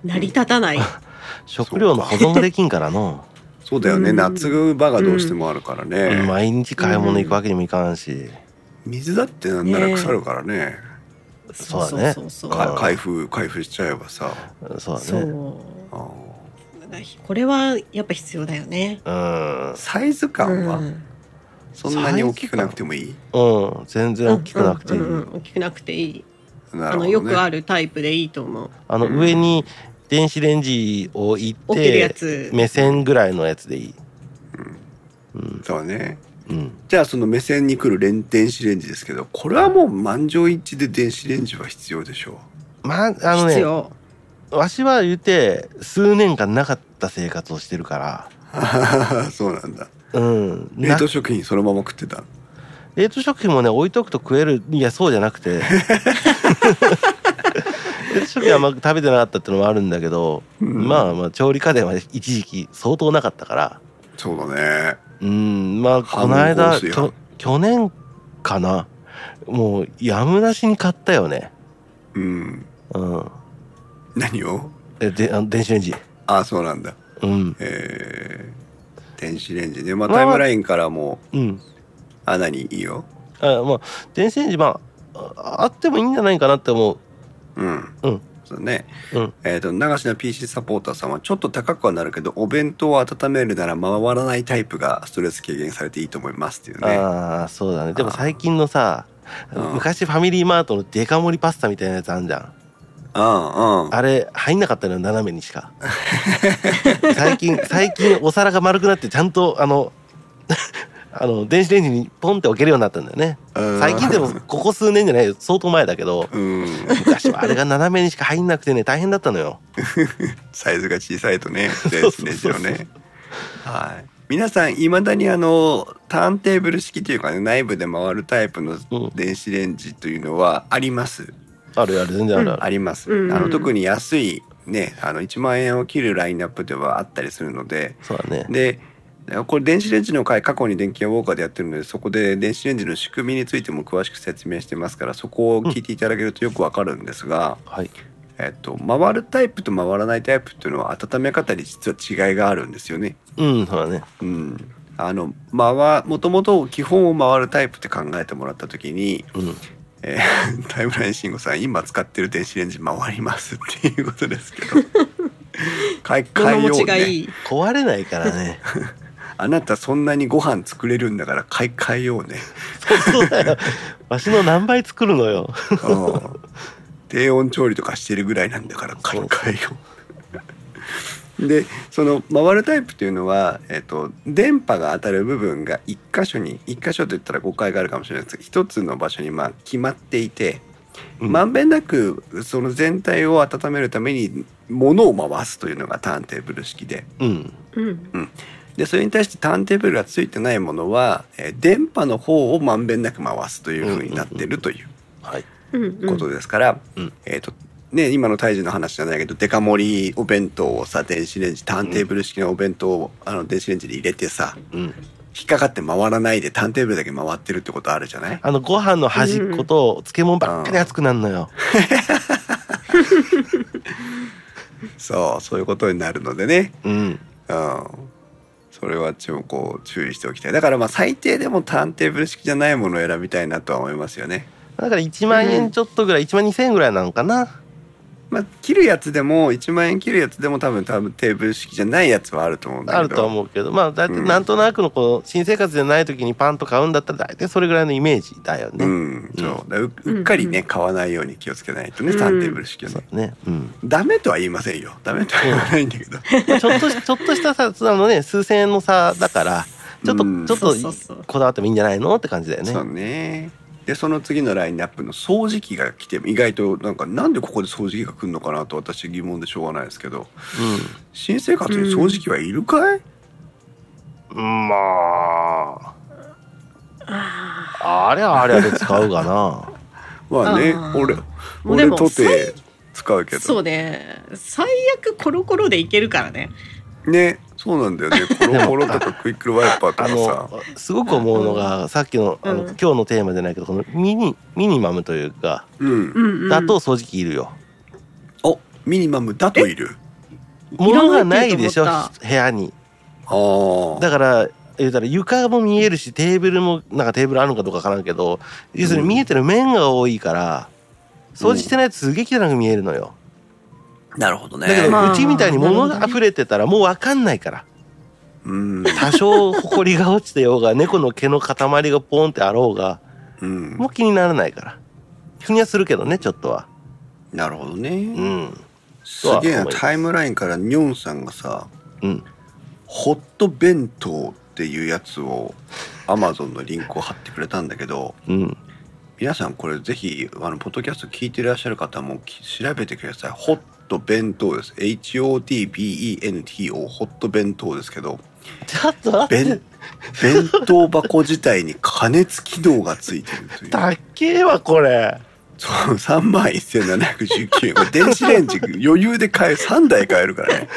成り立たない。食料の保存ができんからの、そうだよね、うん。夏場がどうしてもあるからね、毎日買い物行くわけにもいかんし、水だってなんなら腐るからね。そうだね。そうそうそうか開封開封しちゃえばさ。そうだそねこれはやっぱ必要だよね。うん。ーサイズ感は？うん。そんなに大きくなくてもいい、うん。全然大きくなくていい、うんうんうん大きくなくていい。なるほど、ね、あのよくあるタイプでいいと思う。あの上に電子レンジを置い置けるやてつ。目線ぐらいのやつでいい。うん。そうねうんじゃあその目線に来る電子レンジですけどこれはもう満場一致で電子レンジは必要でしょまああのね必要。わしは言うて数年間なかった生活をしてるから。う そうなんだ。うん。な冷凍食品そのまま食ってた？冷凍食品もね置いとくと食える。いやそうじゃなくて。冷凍食品はあんま食べてなかったってのもあるんだけど、うん。まあまあ調理家電は一時期相当なかったから。そうだねうんまあこの反間去年かな。もうやむなしに買ったよね。うん。うん。何を？えであの電子レンジ。あそうなんだ。うん。えー、電子レンジね。まあまあタイムラインからもうん。あ何？いいよ。あまあ電子レンジまあああってもいいんじゃないかなって思う。うん。うんそうね。うん。えっ、と長島 PC サポーターさんはちょっと高くはなるけどお弁当を温めるなら回らないタイプがストレス軽減されていいと思いますっていうね。ああそうだね。でも最近のさうん。昔ファミリーマートのデカ盛りパスタみたいなやつあんじゃん。うんうん。あれ入んなかったのよ斜めにしか。最近最近お皿が丸くなってちゃんとあのあの電子レンジにポンって置けるようになったんだよね。うん。最近でもここ数年じゃないよ。相当前だけどうん。昔はあれが斜めにしか入んなくてね大変だったのよ。サイズが小さいとね電子レンジのね。はい。皆さんいまだにあのターンテーブル式というかね内部で回るタイプのうん。電子レンジというのはあります、あるある全然あるある、あります、うん。うんあの特に安いねあの1万円を切るラインナップではあったりするので。そうだね。でこれ電子レンジの回過去に電気屋ウォーカーでやってるのでそこで電子レンジの仕組みについても詳しく説明してますからそこを聞いていただけるとよくわかるんですが、はい。えっと、回るタイプと回らないタイプっていうのは温め方に実は違いがあるんですよね。うんそうだね。うん、あの回もともと基本を回るタイプって考えてもらった時に、うん。えー タイムライン慎吾さん今使ってる電子レンジ回りますっていうことですけど。買い替えようねい？壊れないからねあなたそんなにご飯作れるんだから買い替えようね。そうそうだよ。わしの何倍作るのよ。うん。低温調理とかしてるぐらいなんだから買い替えよう。でその回るタイプっていうのは、えっと電波が当たる部分が1箇所に1箇所と言ったら誤解があるかもしれないですけど1つの場所にまあ決まっていて、うん。まんべんなくその全体を温めるために物を回すというのがターンテーブル式で。うん。うん。でそれに対してターンテーブルがついてないものは、えー電波の方をまんべんなく回すというふうになってるというはいうん。うん。ことですから、うんえっ、とね今の胎児の話じゃないけどデカ盛りお弁当をさ電子レンジターンテーブル式のお弁当を、あの電子レンジで入れてさうん。引っかかって回らないでターンテーブルだけ回ってるってことあるじゃない？あのご飯の端っこと漬物ばっかり熱くなるのよ。そうそういうことになるのでね。うん。うんこれはちょっとこう注意しておきたい。だからまあ最低でもターンテーブル式じゃないものを選びたいなとは思いますよね。だから1万円ちょっとぐらい、1万2000円ぐらいなのかな。まあ切るやつでも1万円切るやつでも多分多分テーブル式じゃないやつはあると思うんだけど。あるとは思うけど。まあ大体うん。なんとなくのこう新生活じゃない時にパンと買うんだったら大体それぐらいのイメージだよね、うん、そう。だううっかりね、買わないように気をつけないとね、うん。ターンテーブル式はね、ね。うん。ダメとは言いませんよ。ダメとは言わないんだけど、まあちょっとしちょっとしたさあのね数千円の差だからちょっと、うん。ちょっとこだわってもいいんじゃないの？って感じだよね。そうねでその次のラインナップの掃除機が来て意外となんかなんでここで掃除機が来るのかなと私疑問でしょうがないですけど。新生活に掃除機はいるかい、うん。まあ。ああれはあれで使うがな。まあね俺もうで俺もとて使うけあ。そうどね。最悪コロコロでいけるからね。ねそうなんだよね。コロコロとかクイックルワイパーとかあのさすごく思うのがさっきのあの、うん。今日のテーマじゃないけどこのミニミニマムというかうん。だと掃除機いるよ、おミニマムだといる？物がないでしょ部屋に。ああだから言うたら床も見えるしテーブルもなんかテーブルあるのかどうかわからんけど要するに見えてる面が多いから掃除してないとすげえ汚く見えるのよなるほどね。だけどまあうちみたいに物が溢れてたらもうわかんないから。うん。多少ほこりが落ちてようが猫の毛の塊がポンってあろうがうん。もう気にならないから。気にはするけどねちょっとは。なるほどね、うん。すげえなタイムラインからニョンさんがさうん。ホット弁当っていうやつをアマゾンのリンクを貼ってくれたんだけどうん。皆さんこれぜひあのポッドキャスト聞いてらっしゃる方もき調べてください。ホット弁当です。HOTBENTO ホット弁当ですけどちょっと弁弁当箱自体に加熱機能がついてるという。たっけえわこれ。そう3万1719円。電子レンジ余裕で買え3台買えるからね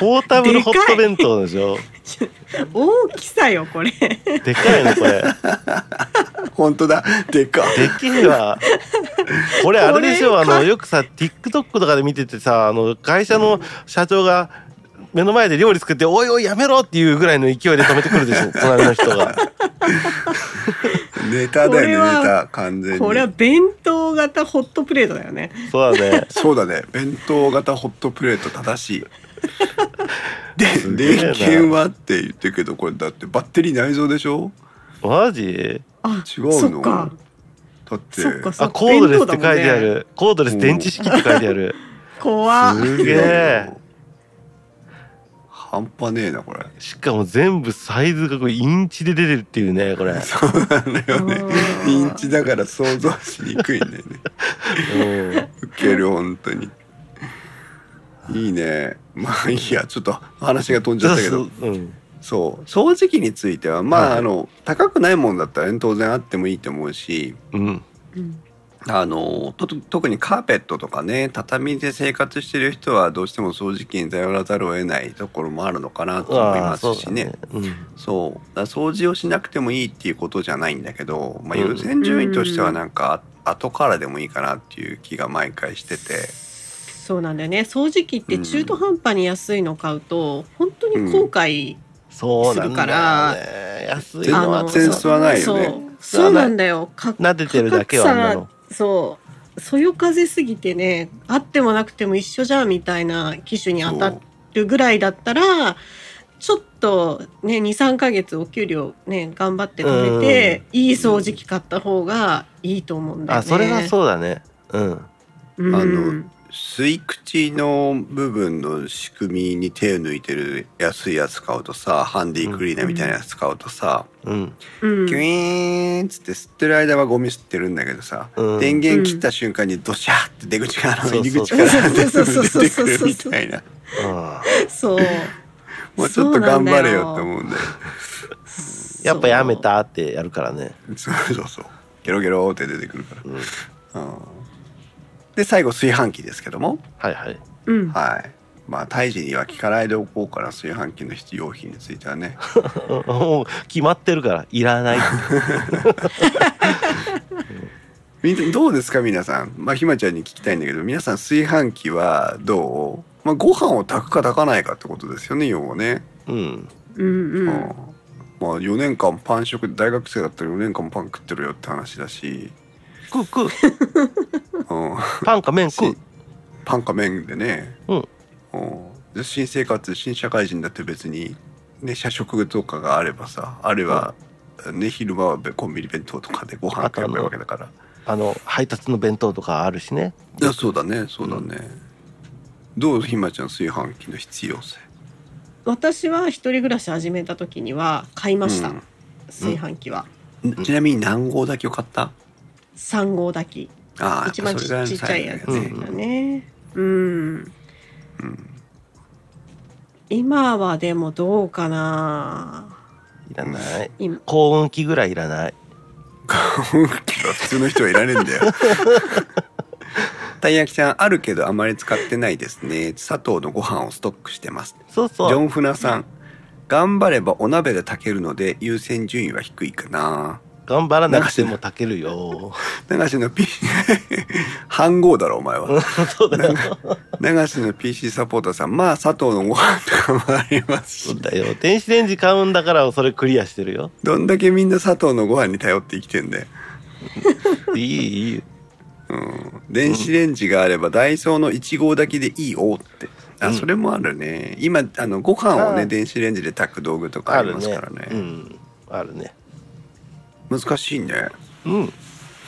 ポータブルホット弁当でしょ？大きさよこれ。でかいねこれ。本当だ。でか。でけえわ。これあれでしょ？あのよくさ TikTok とかで見ててさあの会社の社長が目の前で料理作って「おいおいやめろ!」っていうぐらいの勢いで止めてくるでしょ 隣の人が。ネタだよねネこれはタ完全に。これは弁当型ホットプレートだよね。そうだね。そうだね。弁当型ホットプレート正しい。すで電源はって言ってるけどこれだってバッテリー内蔵でしょ？マジ？あ、違うの？そっか。だって。あコードレスって書いてあ弁当だもんね。るコードレス電池式って書いてある。怖っ。すげえ半端ねえなこれ。しかも全部サイズがこれインチで出てるっていうねこれ。そうなんだよね。うん。インチだから想像しにくいんだよね。うん。ウケる本当に。いいね。まあいいやちょっと話が飛んじゃったけど。うん。そう。掃除機についてはまあ、はい。あの高くないもんだったら、ね、当然あってもいいと思うし。うん。うんあのと特にカーペットとかね畳で生活してる人はどうしても掃除機に頼らざるを得ないところもあるのかなと思いますしね。そう掃除をしなくてもいいっていうことじゃないんだけど、まあ、うん。優先順位としてはなんか後からでもいいかなっていう気が毎回してて。そうなんだよね。掃除機って中途半端に安いの買うと本当に後悔、そうなんするかだらよね安い全のは然吸わないよね。そう。そうなんだよ。か撫でてるだけはそう。そよ風すぎてねあってもなくても一緒じゃんみたいな機種に当たっるぐらいだったらちょっとね23ヶ月お給料ね頑張って貯めていい掃除機買った方がいいと思うんだよね。あそれはそうだね。うん。うん、あの吸い口の部分の仕組みに手を抜いてる安いやつ買うとさハンディクリーナーみたいなやつ買うとさ、うん。うん。キュイーンっつって吸ってる間はゴミ吸ってるんだけどさ、うん。電源切った瞬間にドシャーって出口から入り口から出てくるみたいな。うんそう。もうちょっと頑張れよって思うんだよやっぱやめたってやるからね。そうそうそう。ゲロゲロって出てくるから、うん。うんで最後炊飯器ですけども。はいはい。そう、うん、はい。まあ胎児には聞かないでおこうから炊飯器の必要品についてはね。もう決まってるからいらないって。みんなどうですか皆さん？まあひまちゃんに聞きたいんだけど皆さん炊飯器はどう？まあご飯を炊くか炊かないかってことですよね要はね、うん。うんううん。んまあ4年間パン食大学生だったら4年間パン食ってるよって話だし、食う食う。うん、パンか麺食う。パンか麺でね、うん。うん。で新生活新社会人だって別に、ね、社食とかがあればさあれば、ね、昼間はコンビニ弁当とかでご飯買えばいいわけだから。あの配達の弁当とかあるしね。いやそうだね。そうだね、どうひまちゃん炊飯器の必要性？私は一人暮らし始めた時には買いました、うん。炊飯器は、ちなみに何合炊きを買った？3合炊き一番ちやっちっちゃいやつだね。うん、今はでもどうかな。いらない。今。幸運期ぐらいいらない。普通の人はいらねえんだよ。たい焼きちゃんあるけどあまり使ってないですね。砂糖のご飯をストックしてます。ジそうそう。ョン・フナさん。頑張ればお鍋で炊けるので優先順位は低いかな頑張らなくても炊けるよ。流しの P 半合だろお前は。そうだよ。流しの PC サポーターさん。まあ砂糖のご飯とかもありますし。そうだよ。電子レンジ買うんだからそれクリアしてるよ。どんだけみんな砂糖のご飯に頼って生きてんだよ。いいいい。うん。電子レンジがあればダイソーの1合炊きでいいよって。あ、うん。それもあるね。今あのご飯をね電子レンジで炊く道具とかありますからね。うん。あるね難しいね。うん。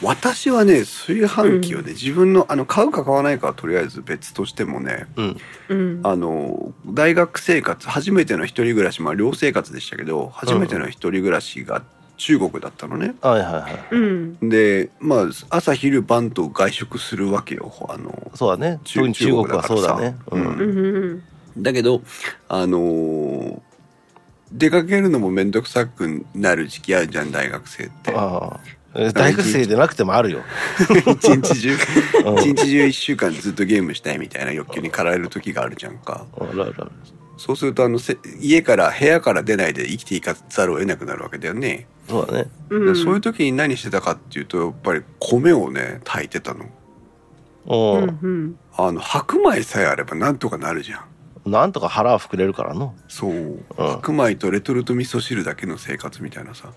私はね炊飯器をね、自分のあの買うか買わないかはとりあえず別としてもねうん。うん。あの大学生活初めての一人暮らしまあ寮生活でしたけど初めての一人暮らしが中国だったのね、はいはいはい。うん。でまあ朝昼晩と外食するわけよあのそうだね。中国はそうだね。うん。だけどあのー出かけるのも面倒くさくなる時期あるじゃん大学生って。ああ。え大学生でなくてもあるよ。一日中うん。一日中一週間ずっとゲームしたいみたいな欲求に駆られる時があるじゃんか。そうするとあのせ家から部屋から出ないで生きていかざるを得なくなるわけだよね、そうだね。うん。そういう時に何してたかっていうとやっぱり米をね炊いてたの。あの白米さえあればなんとかなるじゃんなんとか腹は膨れるからの。そう、白米とレトルト味噌汁だけの生活みたいなさ、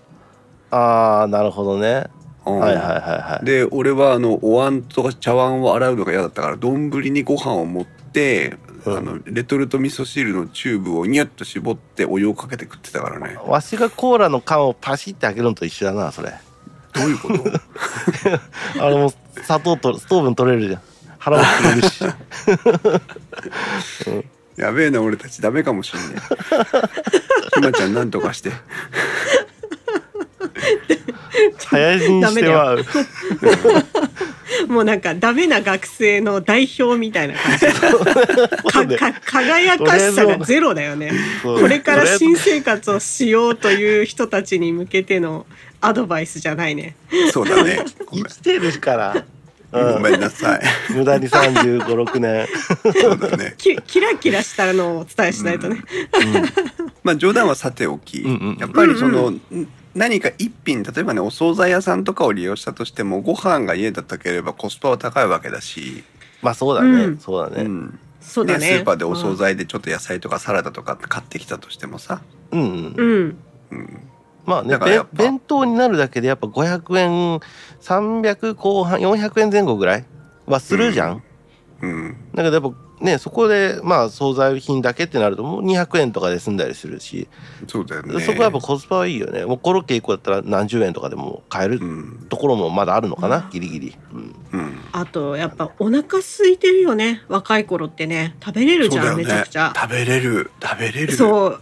ああなるほどね。うん。はいはいはいはい。で俺はあのお椀とか茶碗を洗うのが嫌だったから丼にご飯を持って、うん。あのレトルト味噌汁のチューブをニュッと絞ってお湯をかけて食ってたからね。わしがコーラの缶をパシって開けるのと一緒だなそれ。どういうこと？あれも砂糖とストーブに取れるじゃん。腹も膨れるし やべえな俺たちダメかもしんねえ。ひまちゃんなんとかして。早死にしては。もうなんかダメな学生の代表みたいな感じ。かか輝かしさがゼロだよね。これから新生活をしようという人たちに向けてのアドバイスじゃないね。そうだね生きてるから、ごめんなさい。無駄に3 5 6年。そうだね。きキラキラしたのをお伝えしないとね、まあ冗談はさておき、うんうんやっぱりその、何か一品例えばねお惣菜屋さんとかを利用したとしてもご飯が家だったければコスパは高いわけだし、まあそうだね、うん。そうだね。うん。そうだね。スーパーでお惣菜でちょっと野菜とかサラダとか買ってきたとしてもさ、うん、うん。うん。うん、まあね弁弁当になるだけでやっぱ500円300後半400円前後ぐらいはするじゃん、うん、だけどやっぱねそこでまあ惣菜品だけってなるともう200円とかで済んだりするし、そうだよね。そこはやっぱコスパはいいよね。もうコロッケ1個だったら何十円とかでも買えるうん。ところもまだあるのかな、ギリギリ、うん、うん。あとやっぱお腹空いてるよね若い頃ってね食べれるじゃん、ねめちゃくちゃ食べれる食べれるそう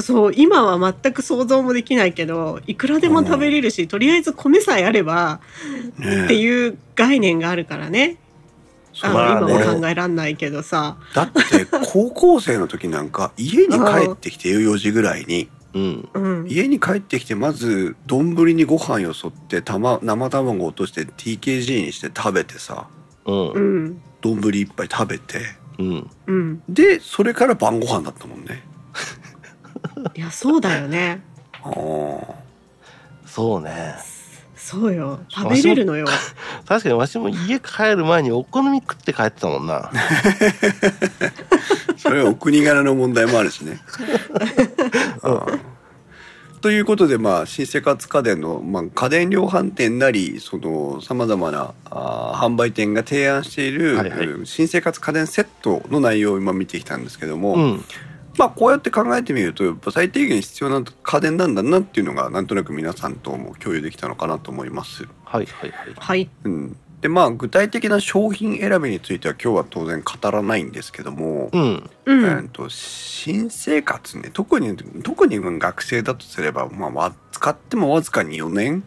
そう今は全く想像もできないけどいくらでも食べれるし、とりあえず米さえあればねっていう概念があるからね。あの、まあね。今は考えらんないけどさ。だって高校生の時なんか 家に帰ってきて4時ぐらいに。うん。うん。家に帰ってきてまず丼にご飯よそってたま生卵落として TKG にして食べてさうん。うん。丼一杯食べて。うん。うん。でそれから晩ご飯だったもんね いやそうだよね。ああそうね。そうよ。食べれるのよ。確かにわしも家帰る前にお好み食って帰ってたもんな。それはお国柄の問題もあるしね。あ あということで、まあ、新生活家電の、まあ、家電量販店なり、その、様々な、あー販売店が提案している、はいはい。うん新生活家電セットの内容を今見てきたんですけども、うんまあ、こうやって考えてみると、やっぱ最低限必要な家電なんだなっていうのが、なんとなく皆さんとも共有できたのかなと思います。はいはいはい。はい。うん。で、まあ、具体的な商品選びについては今日は当然語らないんですけども、うん。うえんーと新生活ね特に特に学生だとすれば、まあわ、使ってもわずかに4年。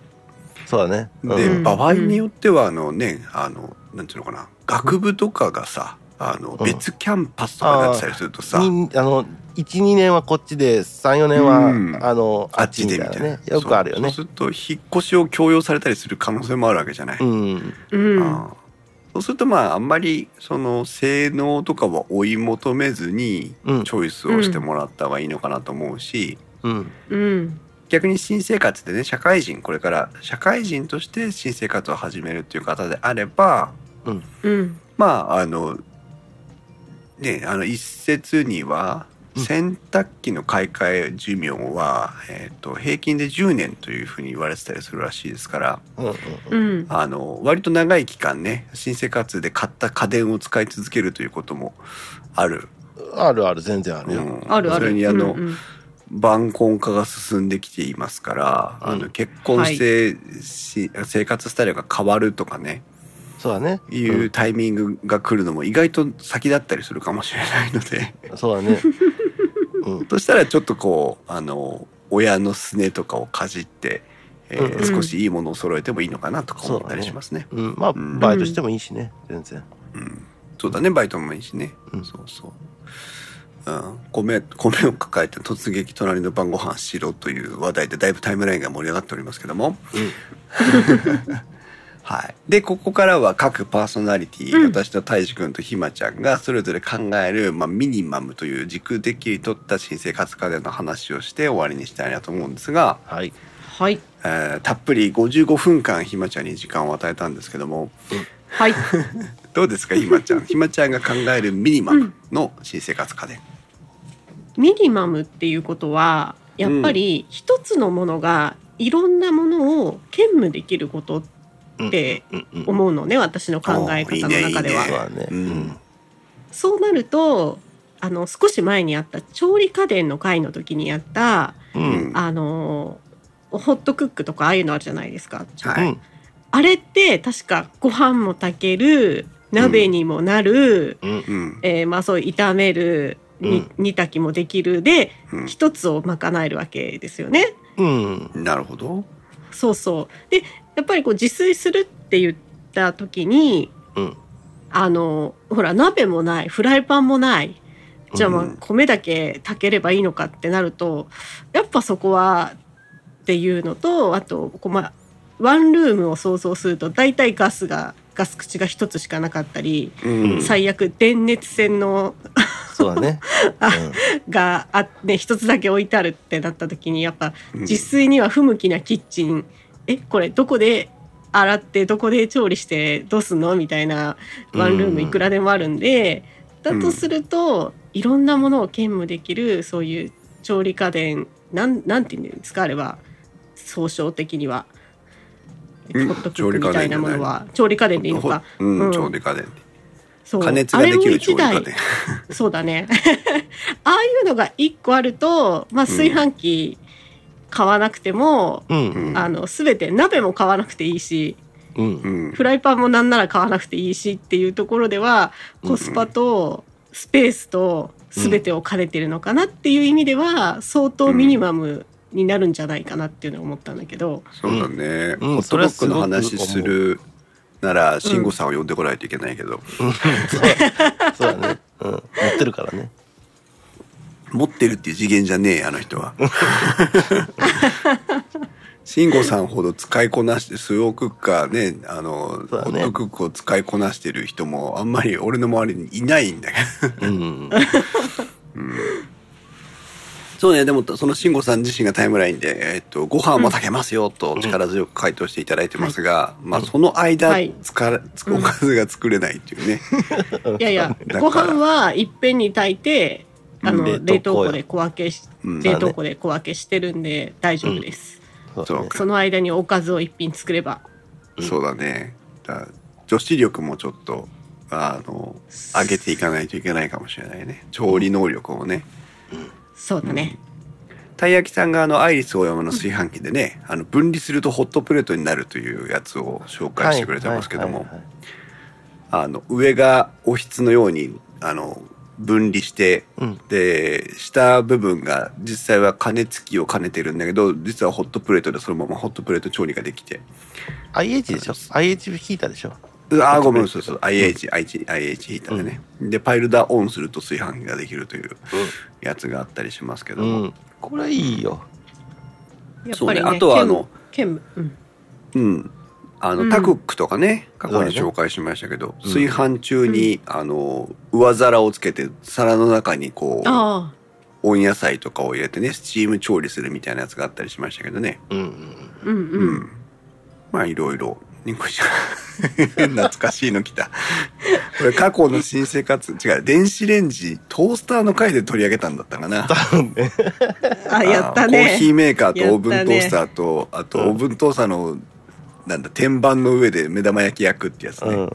そうだね。で、うん。場合によってはあのねあのなんていうのかな。学部とかがさあのうん。別キャンパスとかになってたりするとさ、にあの12年はこっちで34年は、うん。あのああっっちでみたいな。たいな。ねよくあるよね。そうそうすると引っ越しを強要されたりする可能性もあるわけじゃない。うん。そうするとまああんまりその性能とかは追い求めずにうん。チョイスをしてもらった方がいいのかなと思うし、うん。うん。逆に新生活でね社会人これから社会人として新生活を始めるっていう方であればうん。まああのねあの一説にはうん洗濯機の買い替え寿命は、えー、と平均で10年というふうに言われてたりするらしいですからうんうんうん。あの割と長い期間ね新生活で買った家電を使い続けるということもある。あるある全然あるよ、うん。あるある。それにあの、うんうん。晩婚化が進んできていますから、あのうん。結婚して、し生活スタイルが変わるとかねそうだね。いうタイミングが来るのも意外と先だったりするかもしれないので。うんそうだね。うん。そしたらちょっとこうあの親のすねとかをかじって、えーうん少しいいものを揃えてもいいのかなとか思ったりしますね。うん。まあうん。バイトしてもいいしね全然。うん、そうだねバイトもいいしね、うん。そうそう。うん、米米を抱えて突撃隣の晩ご飯しろという話題でだいぶタイムラインが盛り上がっておりますけども、はい。で、ここからは各パーソナリティ、うん。私と大志くんとひまちゃんがそれぞれ考える、まあ、ミニマムという軸的に取った新生活家電の話をして終わりにしたいなと思うんですが、はい。はい。えーたっぷり55分間ひまちゃんに時間を与えたんですけども、はい。どうですかひまちゃん？ひまちゃんが考えるミニマムの新生活家電。ミニマムっていうことはやっぱり一つのものがいろんなものを兼務できることってうんうん思うのね私の考え方の中では。そうなるとあの少し前にあった調理家電の回の時にやったうん。あのホットクックとかああいうのあるじゃないですか。はい。うん。あれって確かご飯も炊ける鍋にもなる、うん。うん。えーまあそう炒めるに煮炊きもできるでうん。一つを賄えるわけですよね。うん。なるほど。そうそう。でやっぱりこう自炊するって言った時にうん。あのほら鍋もないフライパンもないじゃあまあうん。米だけ炊ければいいのかってなるとやっぱそこはっていうのとあとこう、まあ、ワンルームを想像すると大体ガスがガス口が一つしかなかったり、うん。最悪電熱線のそうだね。があって一つだけ置いてあるってなった時にやっぱうん。自炊には不向きなキッチン、えこれどこで洗ってどこで調理してどうすんの？みたいなワンルームいくらでもあるんで、だとすると、いろんなものを兼務できるそういう調理家電なんなんていうんですか？あれは。総称的には。うん。ホットクックみたいなものは。調理家電でいいのか？うん、うん。調理家電。そう。加熱ができる調理家電。そうだね。ああいうのが一個あると、まあ、炊飯器買わなくても、うん。うん。あの全て鍋も買わなくていいしうん。うん。フライパンもなんなら買わなくていいしっていうところではコスパとスペースと全てを兼ねてるのかなっていう意味では相当ミニマムになるんじゃないかなっていうのを思ったんだけど、そうだね、うん。ホットドッグの話するなら慎吾さんを呼んでこないといけないけど、そうだね。うん。持ってるからね。持ってるっていう次元じゃねえあの人は。慎吾さんほど使いこなしてスロークッカーねあの、ね。ホットクックを使いこなしてる人もあんまり俺の周りにいないんだけど。うん。そうねでもその慎吾さん自身がタイムラインで、えっと、ご飯も炊けますよと力強く回答していただいてますが、まあその間、はい。つかおかずが作れないっていうね、いやいや ご飯はいっぺんに炊いてあのうん。冷凍庫で小分けしうん。冷凍庫で小分けしてるんで大丈夫です。そうだね。その間におかずを一品作れば。そうだね。だから女子力もちょっとあの上げていかないといけないかもしれないね。調理能力をね。そうだね。たい焼きさんがあのアイリスオーヤマの炊飯器でねあの分離するとホットプレートになるというやつを紹介してくれてますけども。あの上がおひつのようにあの分離して、うん。で下部分が実際は加熱器を兼ねてるんだけど実はホットプレートでそのままホットプレート調理ができて。IH でしょ ?IH ヒーターでしょ？あーごめんそうそう IH、IH, IH ヒーターでね、でパイルダーオンすると炊飯器ができるというやつがあったりしますけども、うん。これいいよ。やっぱりね。そうね。あとはあの兼務兼務うんあの、うん。タクックとかね過去に紹介しましたけど、炊飯中に、あの上皿をつけて皿の中にこうあ温野菜とかを入れてねスチーム調理するみたいなやつがあったりしましたけどね。うんうん。あ、うん。ううん。ん。まあいろいろ。ニコちゃん懐かしいの来た。これ過去の新生活違う電子レンジトースターの回で取り上げたんだったかな。あ、やったあーコーヒーね。メーカーとオーブントースターと、あとうん。オーブントースターのなんだ天板の上で目玉焼き焼くってやつね、うん。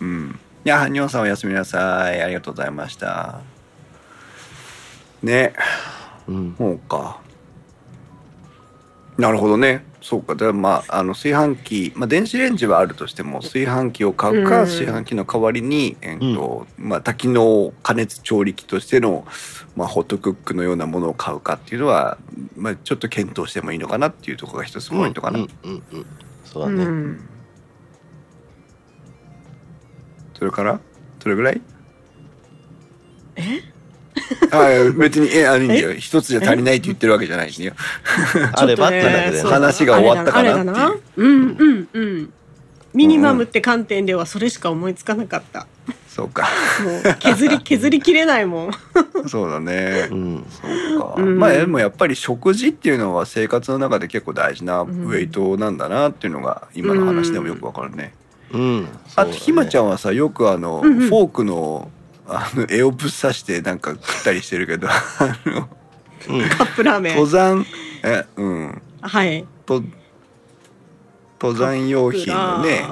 うん。いや、はにょんさんおやすみなさい。ありがとうございました。ね、うん。そうか。なるほどね。そうか。でまあ、あの、炊飯器、まあ、電子レンジはあるとしても、炊飯器を買うか、うん炊飯器の代わりに、えっと、まあ、多機能加熱調理器としての、まあ、ホットクックのようなものを買うかっていうのは、まあ、ちょっと検討してもいいのかなっていうところが一つポイントかな。うんうんうん。そうだね。うん。それから？それぐらい？え？あ別に、え、あの、いいんだよ。一つじゃ足りないって言ってるわけじゃないんだよ。あればってだけで話が終わったかなっていううんうんうん。ミニマムって観点ではそれしか思いつかなかった。そうか。もう削り 削りきれないもん。そうだねう。ん。そうか。うんまあ、でもやっぱり食事っていうのは生活の中で結構大事なウんェイトなんだなっていうのが今の話でもよくわかるね。うん。あと、ひまちゃん。んはさ、よくあの、うんうんフォークの、あの、絵をぶっ刺してなんか食ったりしてるけど、あの、うん。カップラーメン。登山、え、うん。はい。と、登山用品のね、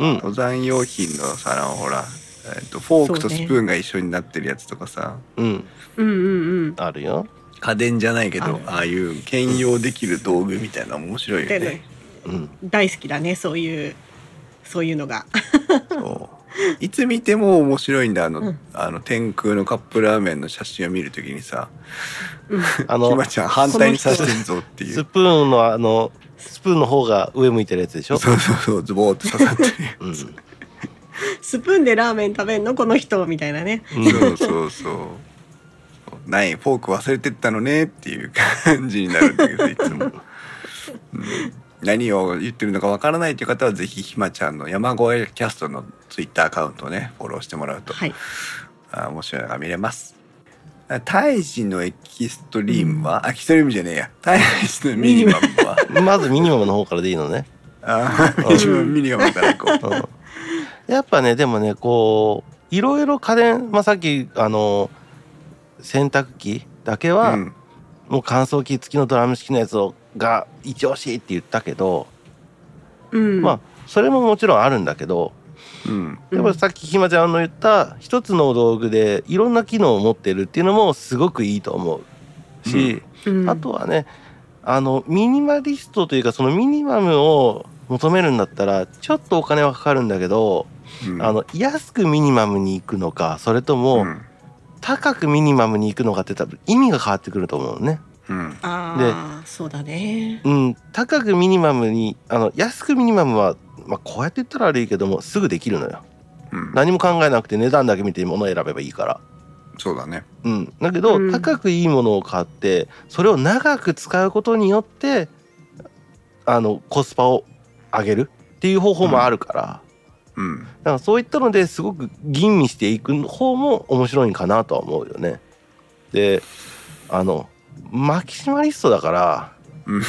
うん。登山用品のさ、あのほら、えっと、フォークとスプーンが一緒になってるやつとかさ、うん。うんうんうん。あるよ。家電じゃないけどあるああいう兼用できる道具みたいなの面白いよねでね。うん。大好きだねそういうそういうのが。そういつ見ても面白いんだあの,、うんあの天空のカップラーメンの写真を見るときにさあのひま、ちゃん反対に刺してんぞっていうスプーンのあの、スプーンの方が上向いてるやつでしょ？そうそうそうズボーって刺さってるうん。スプーンでラーメン食べんのこの人みたいなね。そうそうそう。ないフォーク忘れてったのねっていう感じになるんだけどいつも、うん。何を言ってるのかわからないという方はぜひひまちゃんの山越えキャストのツイッターアカウントをねフォローしてもらうと、はい。あ面白いのが見れます。あ胎児のエキストリームは、あエキストリームじゃねえや。胎児のミニマムは。まずミニマムの方からでいいのね。あーミニマムミニマムからいこう。うんやっぱねでもねこういろいろ家電、まあ、さっきあの洗濯機だけは、うん。もう乾燥機付きのドラム式のやつをが一押しって言ったけど、うん。まあそれももちろんあるんだけどうん。やっぱりさっきひまちゃんの言った一つの道具でいろんな機能を持ってるっていうのもすごくいいと思うし、うん。あとはねあのミニマリストというかそのミニマムを求めるんだったらちょっとお金はかかるんだけど、うん。あの安くミニマムに行くのかそれとも、うん。高くミニマムに行くのかって多分意味が変わってくると思うのね。うん。ああそうだね。うん、高くミニマムにあの安くミニマムは、まあ、こうやって言ったら悪いけどもすぐできるのよ。うん。何も考えなくて値段だけ見て物を選べばいいから。そうだね。うん、だけど、うん。高くいいものを買ってそれを長く使うことによってあのコスパを上げるっていう方法もあるから、うん。だからそういったのですごく吟味していく方も面白いんかなとは思うよね。であのマキシマリストだからうん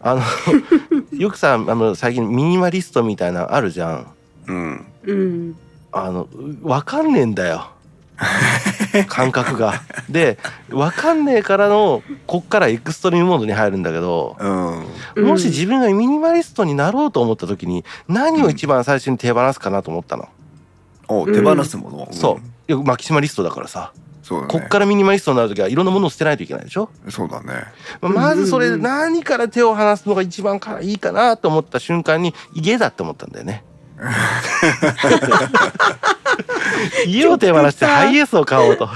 あのよくさあの最近ミニマリストみたいなのあるじゃん。うん。あの分かんねえんだよ 感覚が。で分かんねえからのこっからエクストリームモードに入るんだけどうん。うんもし自分がミニマリストになろうと思った時に何を一番最初に手放すかなと思ったの？お手放すもの？そう。よくマキシマリストだからさ。そうだね。こっからミニマリストになる時はいろんなものを捨てないといけないでしょ？そうだね。まあまずそれうんうんうん。何から手を離すのが一番からいいかなと思った瞬間に家だって思ったんだよね。家を手放してハイエースを買おうと。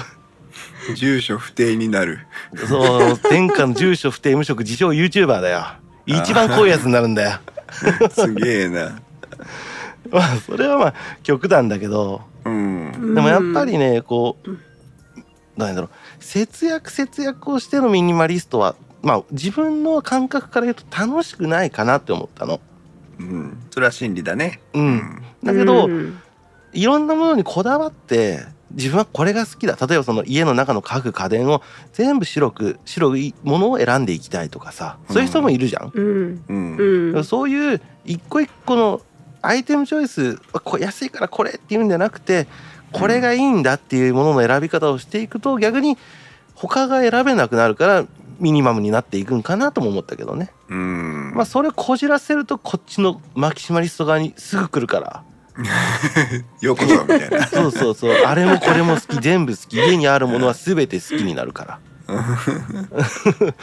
住所不定になるそう、天下の住所不定無職自称 YouTuber だよ。一番濃いやつになるんだよ。すげえな まあ、それはまあ極端だけど、うんでもやっぱりね、こう、なんだろう、節約節約をしてのミニマリストは、まあ自分の感覚から言うと楽しくないかなって思ったの。うんそれは真理だねうん。だけど、うんいろんなものにこだわって自分はこれが好きだ。例えばその家の中の家具家電を全部白く白いものを選んでいきたいとかさ。そういう人もいるじゃん、うん。うん。うん。そういう一個一個のアイテムチョイスこ安いからこれっていうんじゃなくてこれがいいんだっていうものの選び方をしていくと逆に他が選べなくなるからミニマムになっていくんかなとも思ったけどね。うん。まあそれをこじらせるとこっちのマキシマリスト側にすぐ来るからようこそみたいな。そうそうそう。あれもこれも好き。全部好き。家にあるものは全て好きになるから。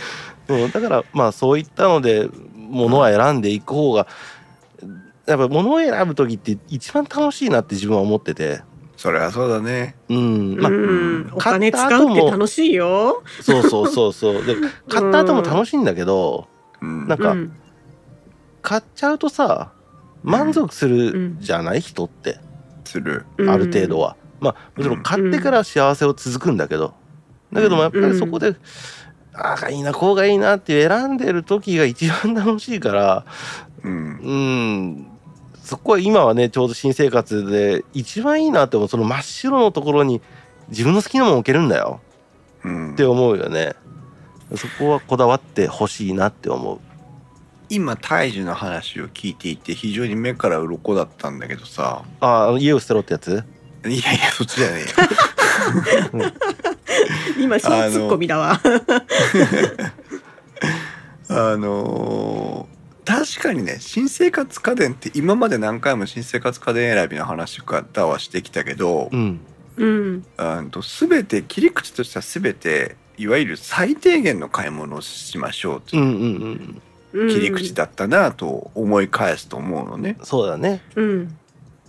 そう。だからまあそういったので物は選んでいく方がやっぱ物を選ぶ時って一番楽しいなって自分は思ってて。それはそうだね。うん。まあうん。お金使うって楽しいよ。そうそうそうそう。で買った後も楽しいんだけどうん。なんかうん。買っちゃうとさ満足するじゃない人ってする。ある程度は。まあもちろん買ってから幸せを続くんだけど。だけどもやっぱりそこで、ああがいいなこうがいいなって選んでる時が一番楽しいからうん。うん。そこは今はねちょうど新生活で一番いいなって思う。その真っ白のところに自分の好きなもの置けるんだよ。うん。って思うよね。そこはこだわってほしいなって思う今胎児の話を聞いていて非常に目から鱗だったんだけどさ。ああ家を捨てろってやつ？いやいやそっちじゃねえよ。今新ツッコミだわ。あのー確かにね新生活家電って今まで何回も新生活家電選びの話し方はしてきたけど、うん。うん。うんと全て切り口としては全ていわゆる最低限の買い物をしましょうとうんいう。うんうんうん。切り口だったなと思い返すと思うのね。そうだね。うん。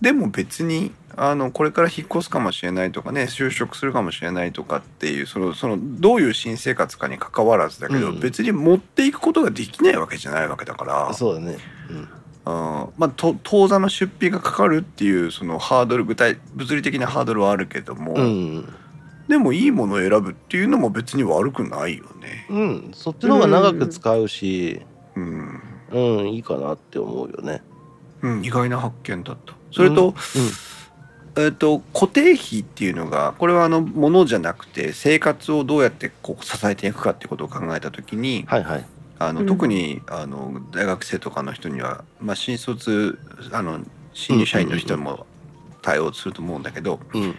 でも別にあのこれから引っ越すかもしれないとかね就職するかもしれないとかっていうそのそのどういう新生活かに関わらずだけど、うん。別に持っていくことができないわけじゃないわけだから。そうだね。うん。うんまあと当座の出費がかかるっていうそのハードル具体物理的なハードルはあるけども、うん。でもいいものを選ぶっていうのも別に悪くないよね。うん。そっちの方が長く使うしうん。うんいいかなって思うよね。うん、意外な発見だった。それと、えっと固定費っていうのがこれはあのものじゃなくて生活をどうやってこう支えていくかっていうことを考えた時にはいはい。あのうん。特にあの大学生とかの人には、まあ、新卒あの新入社員の人も対応すると思うんだけどうん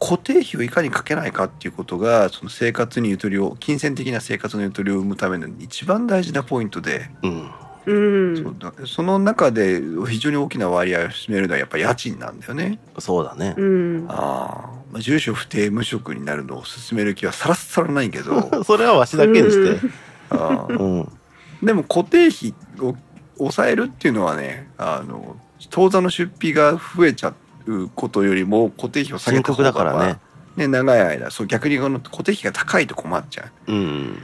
固定費をいかにかけないかっていうことがその生活にゆとりを金銭的な生活のゆとりを生むための一番大事なポイントで、うん。うん。そうだ。その中で非常に大きな割合を占めるのはやっぱ家賃なんだよね。そうだね。うん。ああまあ住所不定無職になるのを勧める気はさらさらないけど。それはわしだけにして。ああうん。でも固定費を抑えるっていうのはねあの当座の出費が増えちゃうことよりも固定費を下げ深た方が刻だからね。ね長い間そう逆にこの固定費が高いと困っちゃう。ん。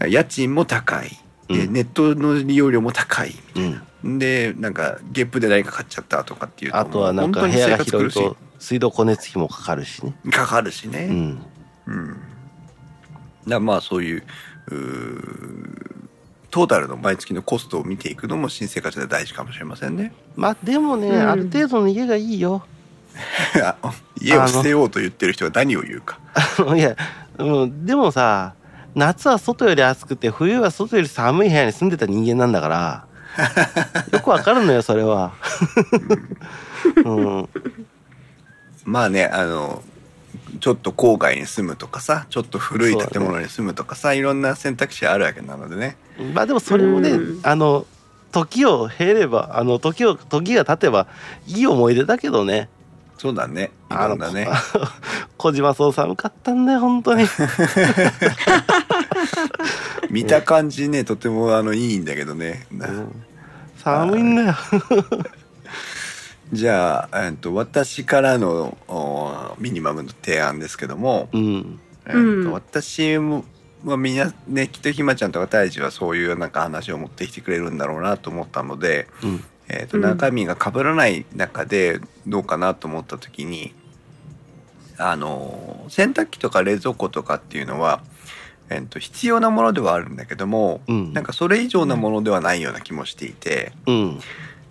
う家賃も高い。で、うん。ネットの利用料も高い。うん。でなんかゲップで何か買っちゃったとかっていうあとはなんか部屋が広いと水道光熱費もかかるしね。かかるしね、うん。うん、だまあそういうトータルの毎月のコストを見ていくのも新生活で大事かもしれませんね。まあでもね、うん。ある程度の家がいいよ 家を捨てようと言ってる人が何を言うか。いや、うん、でもさ夏は外より暑くて冬は外より寒い部屋に住んでた人間なんだから よくわかるのよそれは。うん、まあねあのちょっと郊外に住むとかさちょっと古い建物に住むとかさ、いろんな選択肢あるわけなのでね。まあでもそれもね、うんあの時を経ればあの時を時が経てばいい思い出だけどねそうだね。いあのろんなね。小島そう寒かったんだよ本当に。見た感じねとてもあのいいんだけどね。うん寒いんだよ。じゃあ、えっと、私からのおミニマムの提案ですけども、うんえっとうん私も、まあ、みんなねきっとひまちゃんとか大地はそういうなんか話を持ってきてくれるんだろうなと思ったので、うんえっとうん。中身が被らない中でどうかなと思った時にあの洗濯機とか冷蔵庫とかっていうのは、えっと必要なものではあるんだけども、うん。なんかそれ以上なものではないような気もしていて、うん。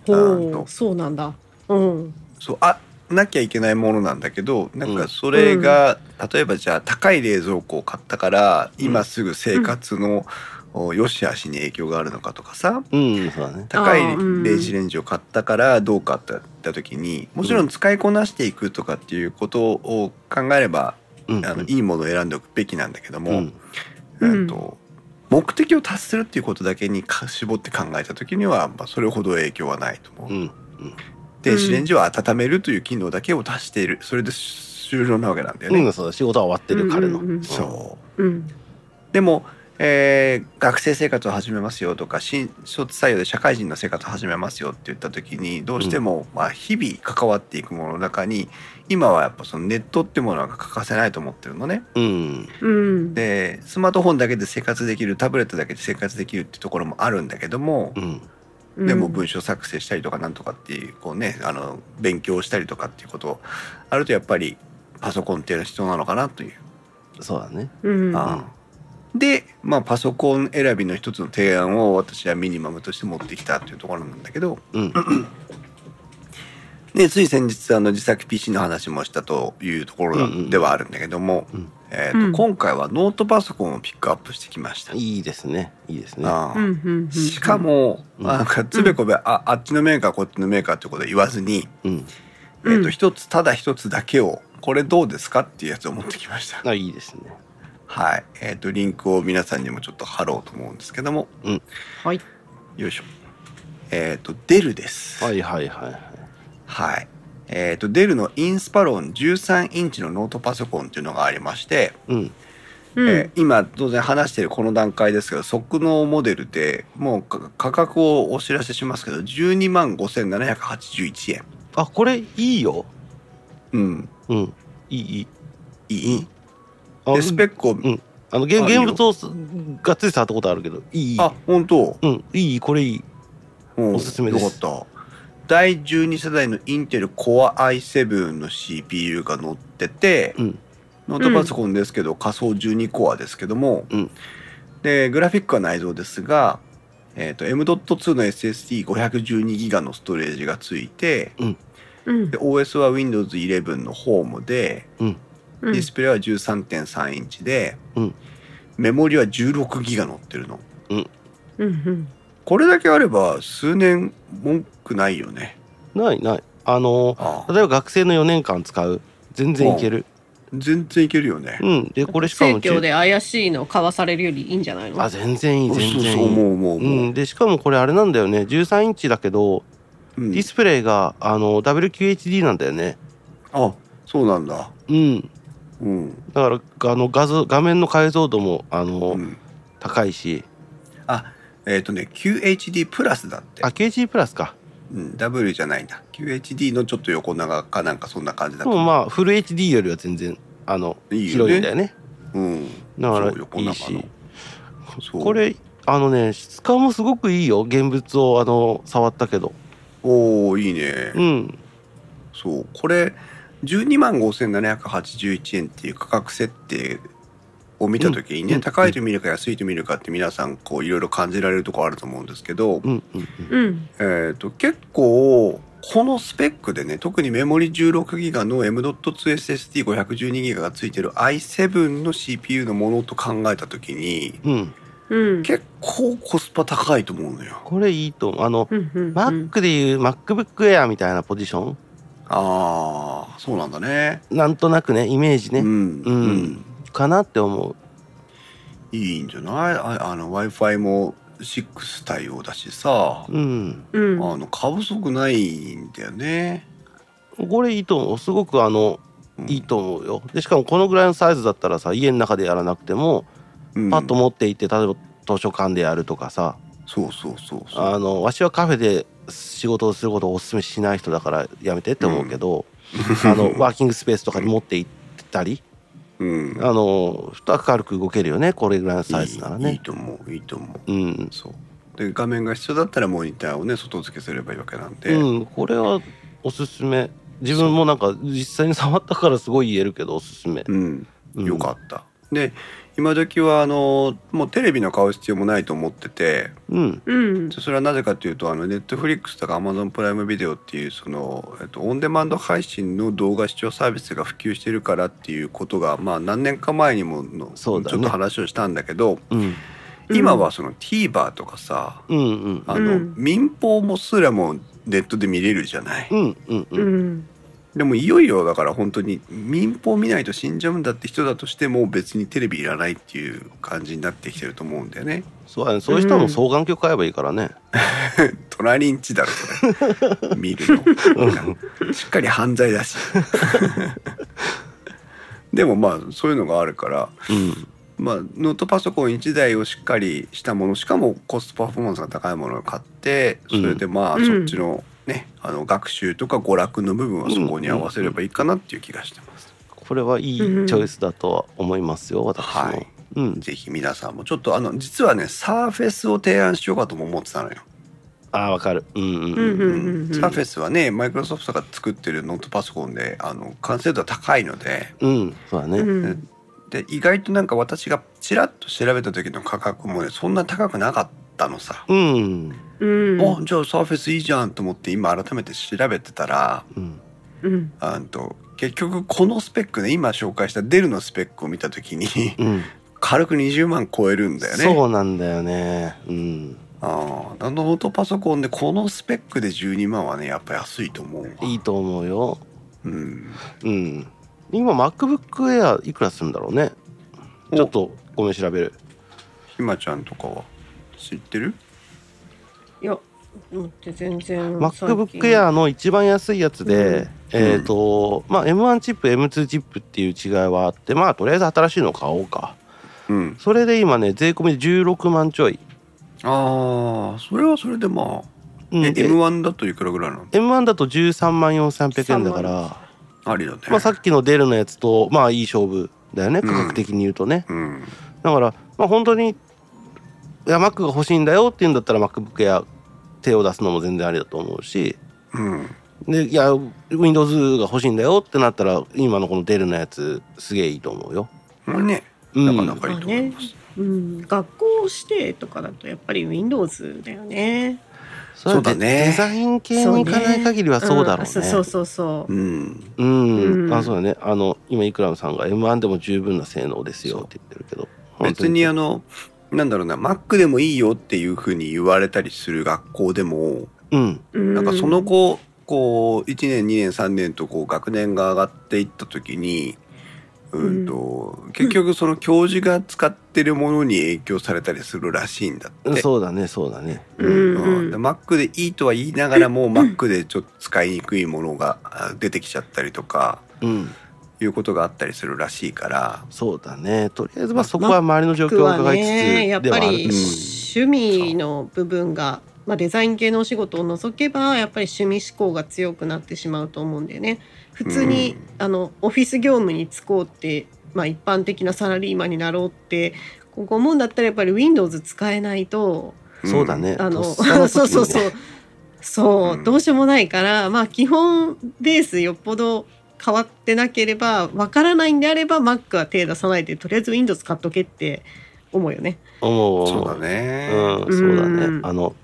ほあのうそうなんだ。うん。そうあなきゃいけないものなんだけどなんかそれが、例えばじゃあ高い冷蔵庫を買ったから今すぐ生活の、お良し悪しに影響があるのかとかさ。うんそうだね。高い電子レンジを買ったからどうかって言った時にもちろん使いこなしていくとかっていうことを考えれば、うん。あのいいものを選んでおくべきなんだけども、うん。えっと目的を達するっていうことだけにか絞って考えた時には、まあ、それほど影響はないと思う。うん。電子レンジは温めるという機能だけを足している。それで終了なわけなんだよね。うん、そうだ。仕事は終わってる彼の。うんうんうん。そう。うん。でも、えー学生生活を始めますよとか新卒採用で社会人の生活を始めますよって言った時にどうしても、まあ、日々関わっていくものの中に今はやっぱそのネットってものが欠かせないと思ってるのね。うん。うん。でスマートフォンだけで生活できるタブレットだけで生活できるっていうところもあるんだけども、うん。でも文章作成したりとかなんとかっていうこうねあの勉強したりとかっていうことあるとやっぱりパソコンっていうのは必要なのかなという。そうだね。うん。あで、まあ、パソコン選びの一つの提案を私はミニマムとして持ってきたというところなんだけど、うんね、つい先日あの自作 PC の話もしたというところではあるんだけども、うんえーとうん今回はノートパソコンをピックアップしてきました。いいですね。いいですね。しかも、うんなんかつべこべ、ああっちのメーカーこっちのメーカーってことは言わずに、うん。えと一つただ一つだけをこれどうですかっていうやつを持ってきました。あ、いいですね。はい、えっ、とリンクを皆さんにもちょっと貼ろうと思うんですけども、はいよいしょ。えっ、とデルです。はいはいはいはい。はい。えっ、とデルのインスパロン13インチのノートパソコンっていうのがありまして、うん。うんえー今当然話しているこの段階ですけど即納モデルでもうか価格をお知らせしますけど12万5781円。あ、これいいよ。うん。うん。いいいい。いい、あでスペックを、うん。あの、現あいいよ。現物をがっつり触ったことあるけど、いいいい。あ本当、うん。いいこれいい。うんおすすめです。よかった。第12世代のインテル Core i7 の CPU が載ってて、うん。ノートパソコンですけど、仮想12コアですけども、うん。でグラフィックは内蔵ですが、えー、と M.2 の SSD512GB のストレージがついて、うん。OS は Windows 11のホームでうんうんディスプレイは13.3インチで、うん。メモリは16ギガ載ってるの。うん。うんこれだけあれば数年文句ないよね。ないない。あのああ。例えば学生の4年間使う。全然いける。全然いけるよね。うん。でこれしかも生協で怪しいの買わされるよりいいんじゃないの？あ全然いい全然いい。そう思う思うう、ん、でしかもこれあれなんだよね。13インチだけどうん。ディスプレイがあの WQHD なんだよね。あそうなんだ。うんうん、だからあの画像画面の解像度もあの、うん、高いし。あえっ、とね QHD プラスだって。あ QHD プラスか。うん、W じゃないんだ。QHD のちょっと横長かなんかそんな感じだと。でもまあフル HD よりは全然あのいいよね。広いんだよね。うん。だからそう横長の。いいし。これあのね質感もすごくいいよ。現物をあの触ったけど。おおいいね、うん。そうこれ12万5781円っていう価格設定を見た時にね、うん。高いと見るか安いと見るかって皆さんこういろいろ感じられるところあると思うんですけど、うんえー、と結構このスペックでね特にメモリ 16GB の M.2SSD512GB がついてる i7 の CPU のものと考えた時にうん。うん。結構コスパ高いと思うのよ。これいいと思う。あのうんうんうん。Mac でいう MacBook Air みたいなポジションああそうなんだね。なんとなくねイメージね、うん、うん。かなって思う。いいんじゃない？ああの w i f i も6対応だしさ、うん。うん。あの過不足ないんだよね。これいいと思う。すごくあのうん。いいと思うよ。でしかもこのぐらいのサイズだったらさ家の中でやらなくてもうん。パッと持って行って例えば図書館でやるとかさ。そうそうそうそう。あのわしはカフェで仕事をすることをお勧めしない人だからやめてって思うけど、あの ワーキングスペースとかに持って行ったりうん、あの明るく動けるよねこれぐらいのサイズならいいいと思ういいと思う。うん、そう。で画面が必要だったらモニターをね外付けすればいいわけなんで、うん、これはおすすめ。自分もなんか実際に触ったからすごい言えるけどおすすめ、うん。うん。よかった。で今時はあのもうテレビの買う必要もないと思ってて。うん。うん。それはなぜかというとあのネットフリックスとかアマゾンプライムビデオっていうその、えっと、オンデマンド配信の動画視聴サービスが普及してるからっていうことがまあ何年か前にもの、そうだね。ちょっと話をしたんだけどうん。今はその TVer とかさうんうんあの、うん民放もすらもネットで見れるじゃない。うんうんううんんでもいよいよだから本当に民放見ないと死んじゃうんだって人だとしても別にテレビいらないっていう感じになってきてると思うんだよね。そうだねそういう人はもう双眼鏡買えばいいからね、隣んちだろそれ。見るの。しっかり犯罪だし。でもまあそういうのがあるから、うん。まあ、ノートパソコン1台をしっかりしたものしかもコストパフォーマンスが高いものを買ってそれでまあうん。そっちのね、あの学習とか娯楽の部分はそこに合わせればいいかなっていう気がしてます。これはいいチョイスだとは思いますよ私も、はい。うん。ぜひ皆さんもちょっとあの実はねサーフェスを提案しようかとも思ってたのよ。ああわかる。うんうんうん。うんうんうんうん。サーフェスはねマイクロソフトが作ってるノートパソコンであの完成度は高いので。うんそうだね、うん。で意外となんか私がちらっと調べた時の価格もねそんな高くなかったのさ。うんうん。あじゃあサーフェスいいじゃんと思って今改めて調べてたらうん。うん。あんと結局このスペックね今紹介したデルのスペックを見た時にうん。軽く20万超えるんだよね。そうなんだよね。うん。ああノートパソコンでこのスペックで12万はねやっぱ安いと思うわ。いいと思うよ。うん、うん。今 MacBook Air いくらするんだろうね。おちょっとごめん調べる。ひまちゃんとかは？知ってる？いや待って全然 MacBook Air の一番安いやつで、うん。えっ、と、まあ M1 チップ M2 チップっていう違いはあってまあとりあえず新しいの買おうか。うん。それで今ね税込みで16万ちょい、ああそれはそれでまあ、えうんで M1 だといくらぐらいなの？M1 だと13万4300円だから、ありだね。まあ、さっきのデルのやつとまあいい勝負だよね価格的に言うとね、うん。だからまあ本当にいや Mac が欲しいんだよって言うんだったら MacBook Air 手を出すのも全然ありだと思うし。うん。でいや Windows が欲しいんだよってなったら今のこのデルのやつすげえいいと思うよ。まあね、うん。なかなかいいと思います。うん、学校指定とかだとやっぱり Windows だよね。そうだね。デザイン系に行かない限りはそうだろうね。んそうそうそう。うん。うん、うん。あそうだね。あの今イクラムさんが M1 でも十分な性能ですよって言ってるけど。別にあののなんだろうな Mac でもいいよっていうふうに言われたりする学校でもうん。うんなん。かその後こう1年2年3年とこう学年が上がっていった時にうんと結局その教授が使ってるものに影響されたりするらしいんだって。そうだねそうだね。うん。うん。で Mac でいいとは言いながらも Mac でちょっと使いにくいものがあ出てきちゃったりとか。うんいうことがあったりするらしいから。そうだね。とりあえずまあそこは周りの状況をは伺いつつねやっぱり趣味の部分が、まあ、デザイン系のお仕事を除けばやっぱり趣味思考が強くなってしまうと思うんだよね。普通に、あのオフィス業務に就こうって、まあ、一般的なサラリーマンになろうってここ思うんだったらやっぱり Windows 使えないとそうだね。あの そうそうそう。そう、うん。どうしようもないからまあ基本ベースよっぽど変わってなければわからないんであれば Mac は手出さないでとりあえず Windows 買っとけって思うよね。思うそうだね。うん、そうだね。うんあの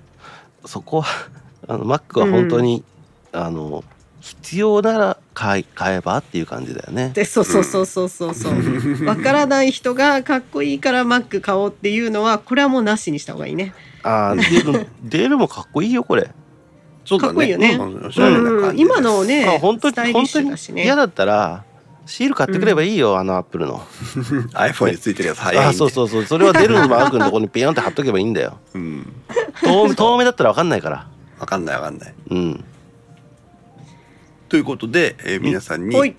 そこはあの Mac は本当に、あの必要なら買い買えばっていう感じだよね。でそうそうそうそうそうそう。わからない人がかっこいいから Mac 買おうっていうのはこれはもうなしにした方がいいね。ああデルデルもかっこいいよこれ。そうだね。かっこいいよねうん今のねあ本当に本当にュだしね。嫌だったらシール買ってくればいいよ、あのアップルの。iPhone についてるやつ早いんで。あそうそうそうそれはデルのマークのところにピヨンって貼っとけばいいんだよ。うん。遠 遠目だったらわかんないから。わかんないわかんない。うん。ということで、えー皆さんに、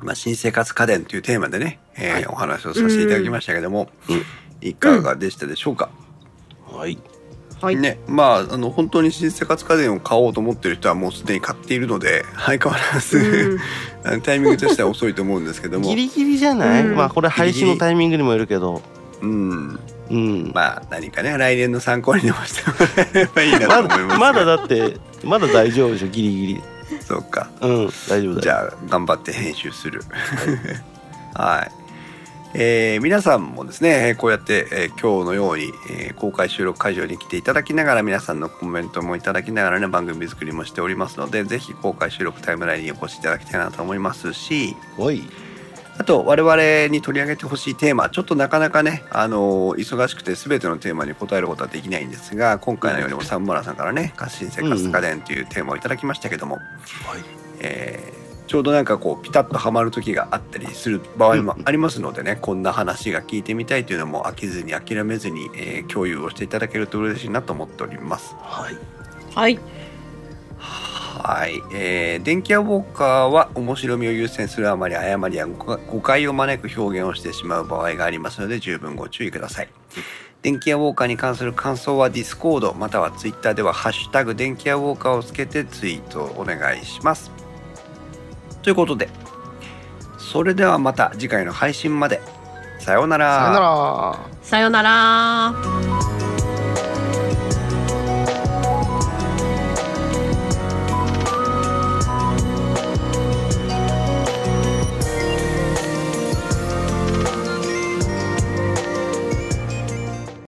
まあ、新生活家電というテーマでね、えーはいお話をさせていただきましたけども、うんいかがでしたでしょうか、はい。はい。ねまああの本当に新生活家電を買おうと思ってる人はもうすでに買っているので相変わらず、うんタイミングとしては遅いと思うんですけどもギリギリじゃない、うんまあこれ配信のタイミングにもよるけど。うんうん。まあ何かね来年の参考にでもしてもらえればいいなとま思いますだまだだってまだ大丈夫でしょギリギリ。そうかうん大丈夫だよ。じゃあ頑張って編集する。はい。えー皆さんもですねえーこうやって、えー今日のように、えー公開収録会場に来ていただきながら皆さんのコメントもいただきながらね番組作りもしておりますのでぜひ公開収録タイムラインにお越しいただきたいなと思いますしおい。あと我々に取り上げてほしいテーマちょっとなかなかね、あのー忙しくて全てのテーマに答えることはできないんですが今回のようにも三村さんからね「新生活家電」というテーマをいただきましたけども、はい。えーちょうどなんかこうピタッとはまる時があったりする場合もありますのでね、こんな話が聞いてみたいというのも飽きずに諦めずに、えー共有をしていただけると嬉しいなと思っております。はい。はい。はい、えー電気屋ウォーカーは面白みを優先するあまり誤りや誤誤解を招く表現をしてしまう場合がありますので十分ご注意ください。電気屋ウォーカーに関する感想はディスコードまたはツイッターでは「ハッシュタグ電気屋ウォーカー」をつけてツイートお願いします。ということでそれではまた次回の配信までさようなさよなら。さよなら。